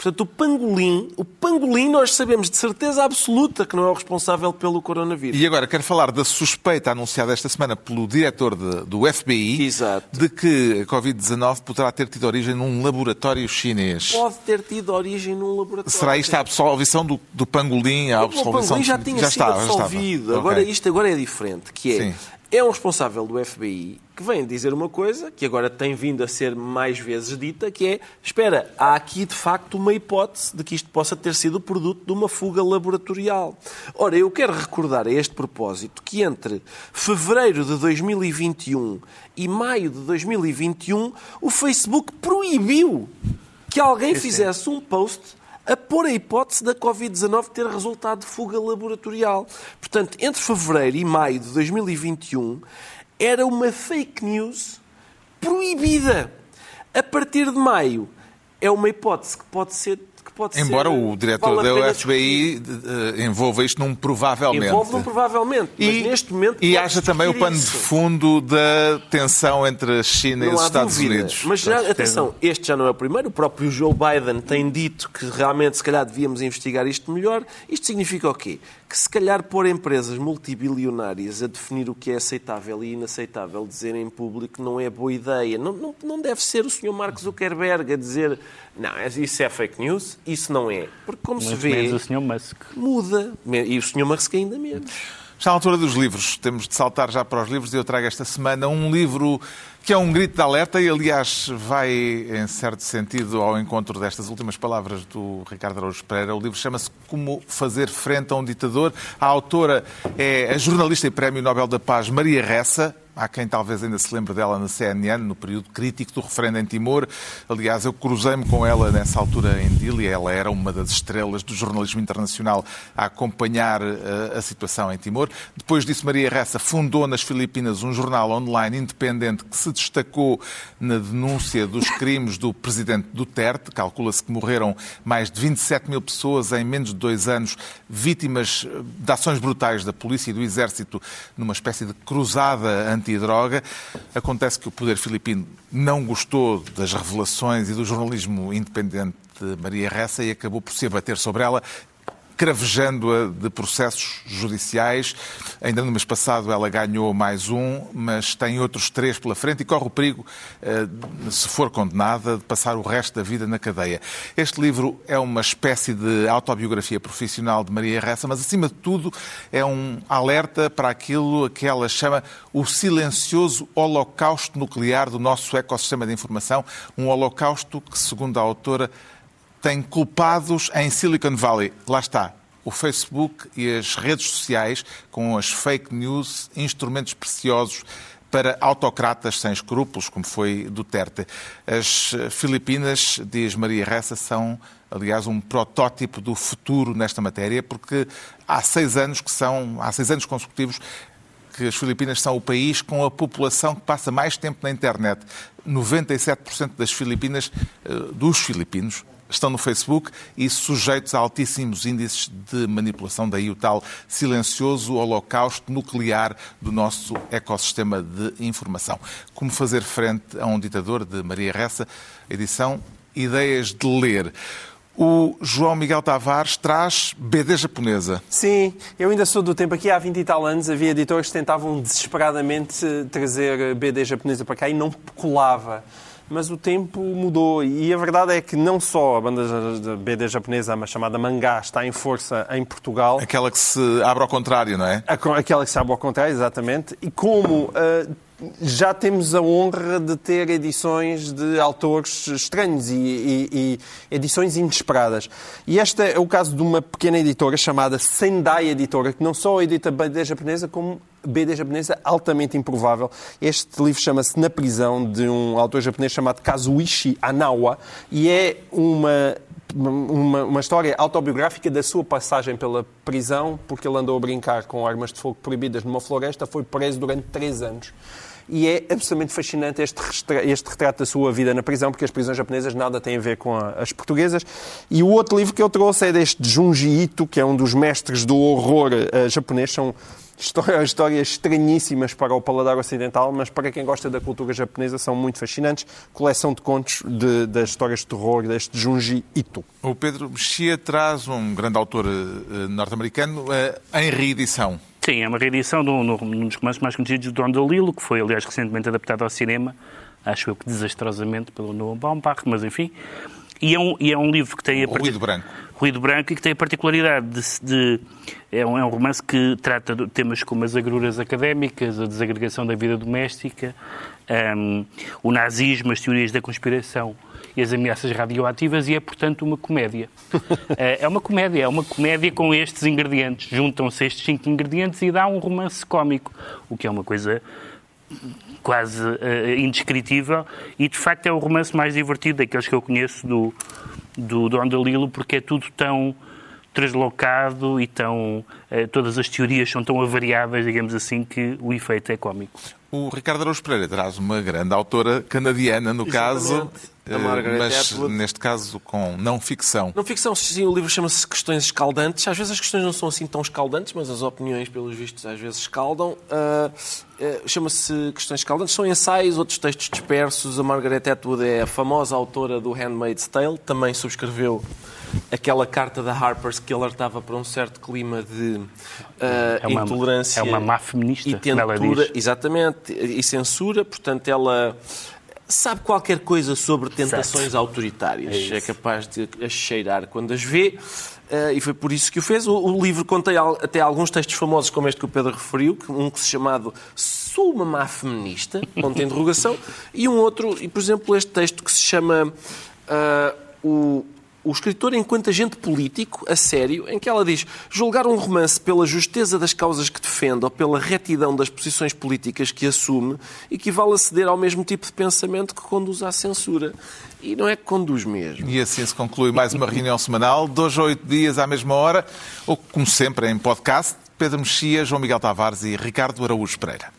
Speaker 3: Portanto, o pangolim, o pangolim nós sabemos de certeza absoluta que não é o responsável pelo coronavírus.
Speaker 1: E agora quero falar da suspeita anunciada esta semana pelo diretor de, do FBI
Speaker 3: Exato.
Speaker 1: de que a Covid-19 poderá ter tido origem num laboratório chinês.
Speaker 3: Pode ter tido origem num laboratório.
Speaker 1: Será isto a absolvição do, do pangolim? A
Speaker 3: O
Speaker 1: absolvição
Speaker 3: pangolim já tinha sido
Speaker 1: já
Speaker 3: absolvido.
Speaker 1: Ok.
Speaker 3: Agora, isto agora é diferente, que é...
Speaker 1: Sim.
Speaker 3: É um responsável do FBI que vem dizer uma coisa que agora tem vindo a ser mais vezes dita, que é, espera, há aqui de facto uma hipótese de que isto possa ter sido produto de uma fuga laboratorial. Ora, eu quero recordar a este propósito que entre fevereiro de 2021 e maio de 2021 o Facebook proibiu que alguém fizesse um post a pôr a hipótese da Covid-19 ter resultado de fuga laboratorial. Portanto, entre fevereiro e maio de 2021, era uma fake news proibida. A partir de maio, é uma hipótese que pode ser. Que pode
Speaker 1: Embora
Speaker 3: ser,
Speaker 1: o diretor
Speaker 3: vale
Speaker 1: da FBI eh, envolva isto num provavelmente.
Speaker 3: Envolve-me provavelmente, mas
Speaker 1: E,
Speaker 3: neste momento.
Speaker 1: e haja também o
Speaker 3: discutir
Speaker 1: pano de
Speaker 3: isso.
Speaker 1: fundo da tensão entre a China e
Speaker 3: Não
Speaker 1: os
Speaker 3: há
Speaker 1: Estados
Speaker 3: dúvida.
Speaker 1: Unidos.
Speaker 3: Mas já, atenção, este já não é o primeiro. O próprio Joe Biden tem dito que realmente, se calhar, devíamos investigar isto melhor. Isto significa o quê? Que se calhar pôr empresas multibilionárias a definir o que é aceitável e inaceitável dizer em público não é boa ideia. Não, não, não deve ser o Sr. Mark Zuckerberg a dizer não, isso é fake news, isso não é. Porque como se vê,
Speaker 5: menos o Sr. Musk.
Speaker 3: muda. E o Sr. Musk ainda menos.
Speaker 1: Está à altura dos livros. Temos de saltar já para os livros e eu trago esta semana um livro que é um grito de alerta e, aliás, vai, em certo sentido, ao encontro destas últimas palavras do Ricardo Araújo Pereira. O livro chama-se Como Fazer Frente a um Ditador. A autora é a jornalista e Prémio Nobel da Paz Maria Ressa. Há quem talvez ainda se lembre dela na CNN, no período crítico do referendo em Timor. Aliás, eu cruzei-me com ela nessa altura em Dili. Ela era uma das estrelas do jornalismo internacional a acompanhar eh, a situação em Timor. Depois disso, Maria Ressa fundou nas Filipinas um jornal online independente que se destacou na denúncia dos crimes do presidente Duterte. Calcula-se que morreram mais de 27 mil pessoas em menos de dois anos, vítimas eh, de ações brutais da polícia e do exército numa espécie de cruzada antidroga. Acontece que o poder filipino não gostou das revelações e do jornalismo independente de Maria Ressa e acabou por se abater sobre ela cravejando-a de processos judiciais. Ainda no mês passado ela ganhou mais um, mas tem outros três pela frente e corre o perigo, eh, se for condenada, de passar o resto da vida na cadeia. Este livro é uma espécie de autobiografia profissional de Maria Ressa, mas acima de tudo é um alerta para aquilo que ela chama o silencioso holocausto nuclear do nosso ecossistema de informação, um holocausto que, segundo a autora, tem culpados em Silicon Valley. Lá está. O Facebook e as redes sociais, com as fake news, instrumentos preciosos para autocratas sem escrúpulos, como foi Duterte. As Filipinas, diz Maria Ressa, são, aliás, um protótipo do futuro nesta matéria, porque há seis anos que são, há seis anos consecutivos que as Filipinas são o país com a população que passa mais tempo na internet. 97% das Filipinas, eh, dos filipinos, estão no Facebook e sujeitos a altíssimos índices de manipulação, daí o tal silencioso holocausto nuclear do nosso ecossistema de informação. Como fazer frente a um ditador de Maria Ressa, edição Ideias de Ler. O João Miguel Tavares traz BD japonesa.
Speaker 4: Sim, eu ainda sou do tempo aqui, há 20 e tal anos, havia editores que tentavam desesperadamente trazer BD japonesa para cá e não colava. Mas o tempo mudou e a verdade é que não só a banda de BD japonesa, mas chamada mangá, está em força em Portugal.
Speaker 1: Aquela que se abre ao contrário, não é?
Speaker 4: Aquela que sabe ao contrário, exatamente. E como uh, já temos a honra de ter edições de autores estranhos e, e, e, edições inesperadas. E este é o caso de uma pequena editora chamada Sendai Editora, que não só edita BD japonesa, como BD japonesa altamente improvável. Este livro chama-se Na Prisão, de um autor japonês chamado Kazuichi Anawa, e é uma uma, uma, história autobiográfica da sua passagem pela prisão, porque ele andou a brincar com armas de fogo proibidas numa floresta, foi preso durante três anos. E é absolutamente fascinante este, este retrato da sua vida na prisão, porque as prisões japonesas nada têm a ver com a, as portuguesas. E o outro livro que eu trouxe é deste Junji Ito, que é um dos mestres do horror uh, japonês. São Histórias, estranhíssimas para o paladar ocidental, mas para quem gosta da cultura japonesa são muito fascinantes. Coleção de contos de, das histórias de terror deste Junji Ito.
Speaker 1: O Pedro Mexia traz um grande autor uh, norte-americano uh, em reedição.
Speaker 5: Sim, é uma reedição de um, de um dos romances mais conhecidos do Don DeLillo, que foi, aliás, recentemente adaptado ao cinema, acho eu que desastrosamente pelo Noah Baumbach, mas enfim. E é um, e é um livro que tem
Speaker 1: a Ruído Branco.
Speaker 5: Ruído Branco e que tem a particularidade de. de é, um, é, um, romance que trata de temas como as agruras académicas, a desagregação da vida doméstica, um, o nazismo, as teorias da conspiração e as ameaças radioativas e é, portanto, uma comédia. é uma comédia, é uma comédia com estes ingredientes. Juntam-se estes cinco ingredientes e dá um romance cómico, o que é uma coisa quase uh, indescritível e de facto é o romance mais divertido daqueles que eu conheço do, do Don DeLillo porque é tudo tão translocado e tão uh, todas as teorias são tão avariadas, digamos assim, que o efeito é cómico.
Speaker 1: O Ricardo Araújo Pereira traz uma grande autora canadiana, no
Speaker 3: Exatamente.
Speaker 1: caso,
Speaker 3: Margaret
Speaker 1: mas
Speaker 3: Atwood.
Speaker 1: neste caso com não ficção.
Speaker 3: Não ficção, sim, o livro chama-se Questões Escaldantes. Às vezes as questões não são assim tão escaldantes, mas as opiniões, pelos vistos, às vezes escaldam. Ah, ah, chama-se Questões Escaldantes. São ensaios, outros textos dispersos. A Margaret Atwood é a famosa autora do Handmaid's Tale. Também subscreveu aquela carta da Harper's que alertava para um certo clima de ah,
Speaker 5: É uma-
Speaker 3: intolerância
Speaker 5: é uma má feminista,
Speaker 3: e tentura,
Speaker 5: diz.
Speaker 3: exatamente, e censura. Portanto, ela sabe qualquer coisa sobre tentações autoritárias.
Speaker 5: É.
Speaker 3: É, capaz de as cheirar quando as vê. eh, e foi por isso que o fez. O, o livro contém al- até alguns textos famosos, como este que o Pedro referiu, que- um que se chamado Sou uma má feminista, ponto de interrogação, e um outro, e por exemplo este texto que se chama ah, o, o escritor enquanto agente político, a sério, em que ela diz julgar um romance pela justeza das causas que defende ou pela retidão das posições políticas que assume equivale a ceder ao mesmo tipo de pensamento que conduz à censura. E não é que conduz mesmo.
Speaker 1: E assim se conclui mais uma reunião semanal, dois a oito dias à mesma hora, ou como sempre em podcast, Pedro Mexia, João Miguel Tavares e Ricardo Araújo Pereira.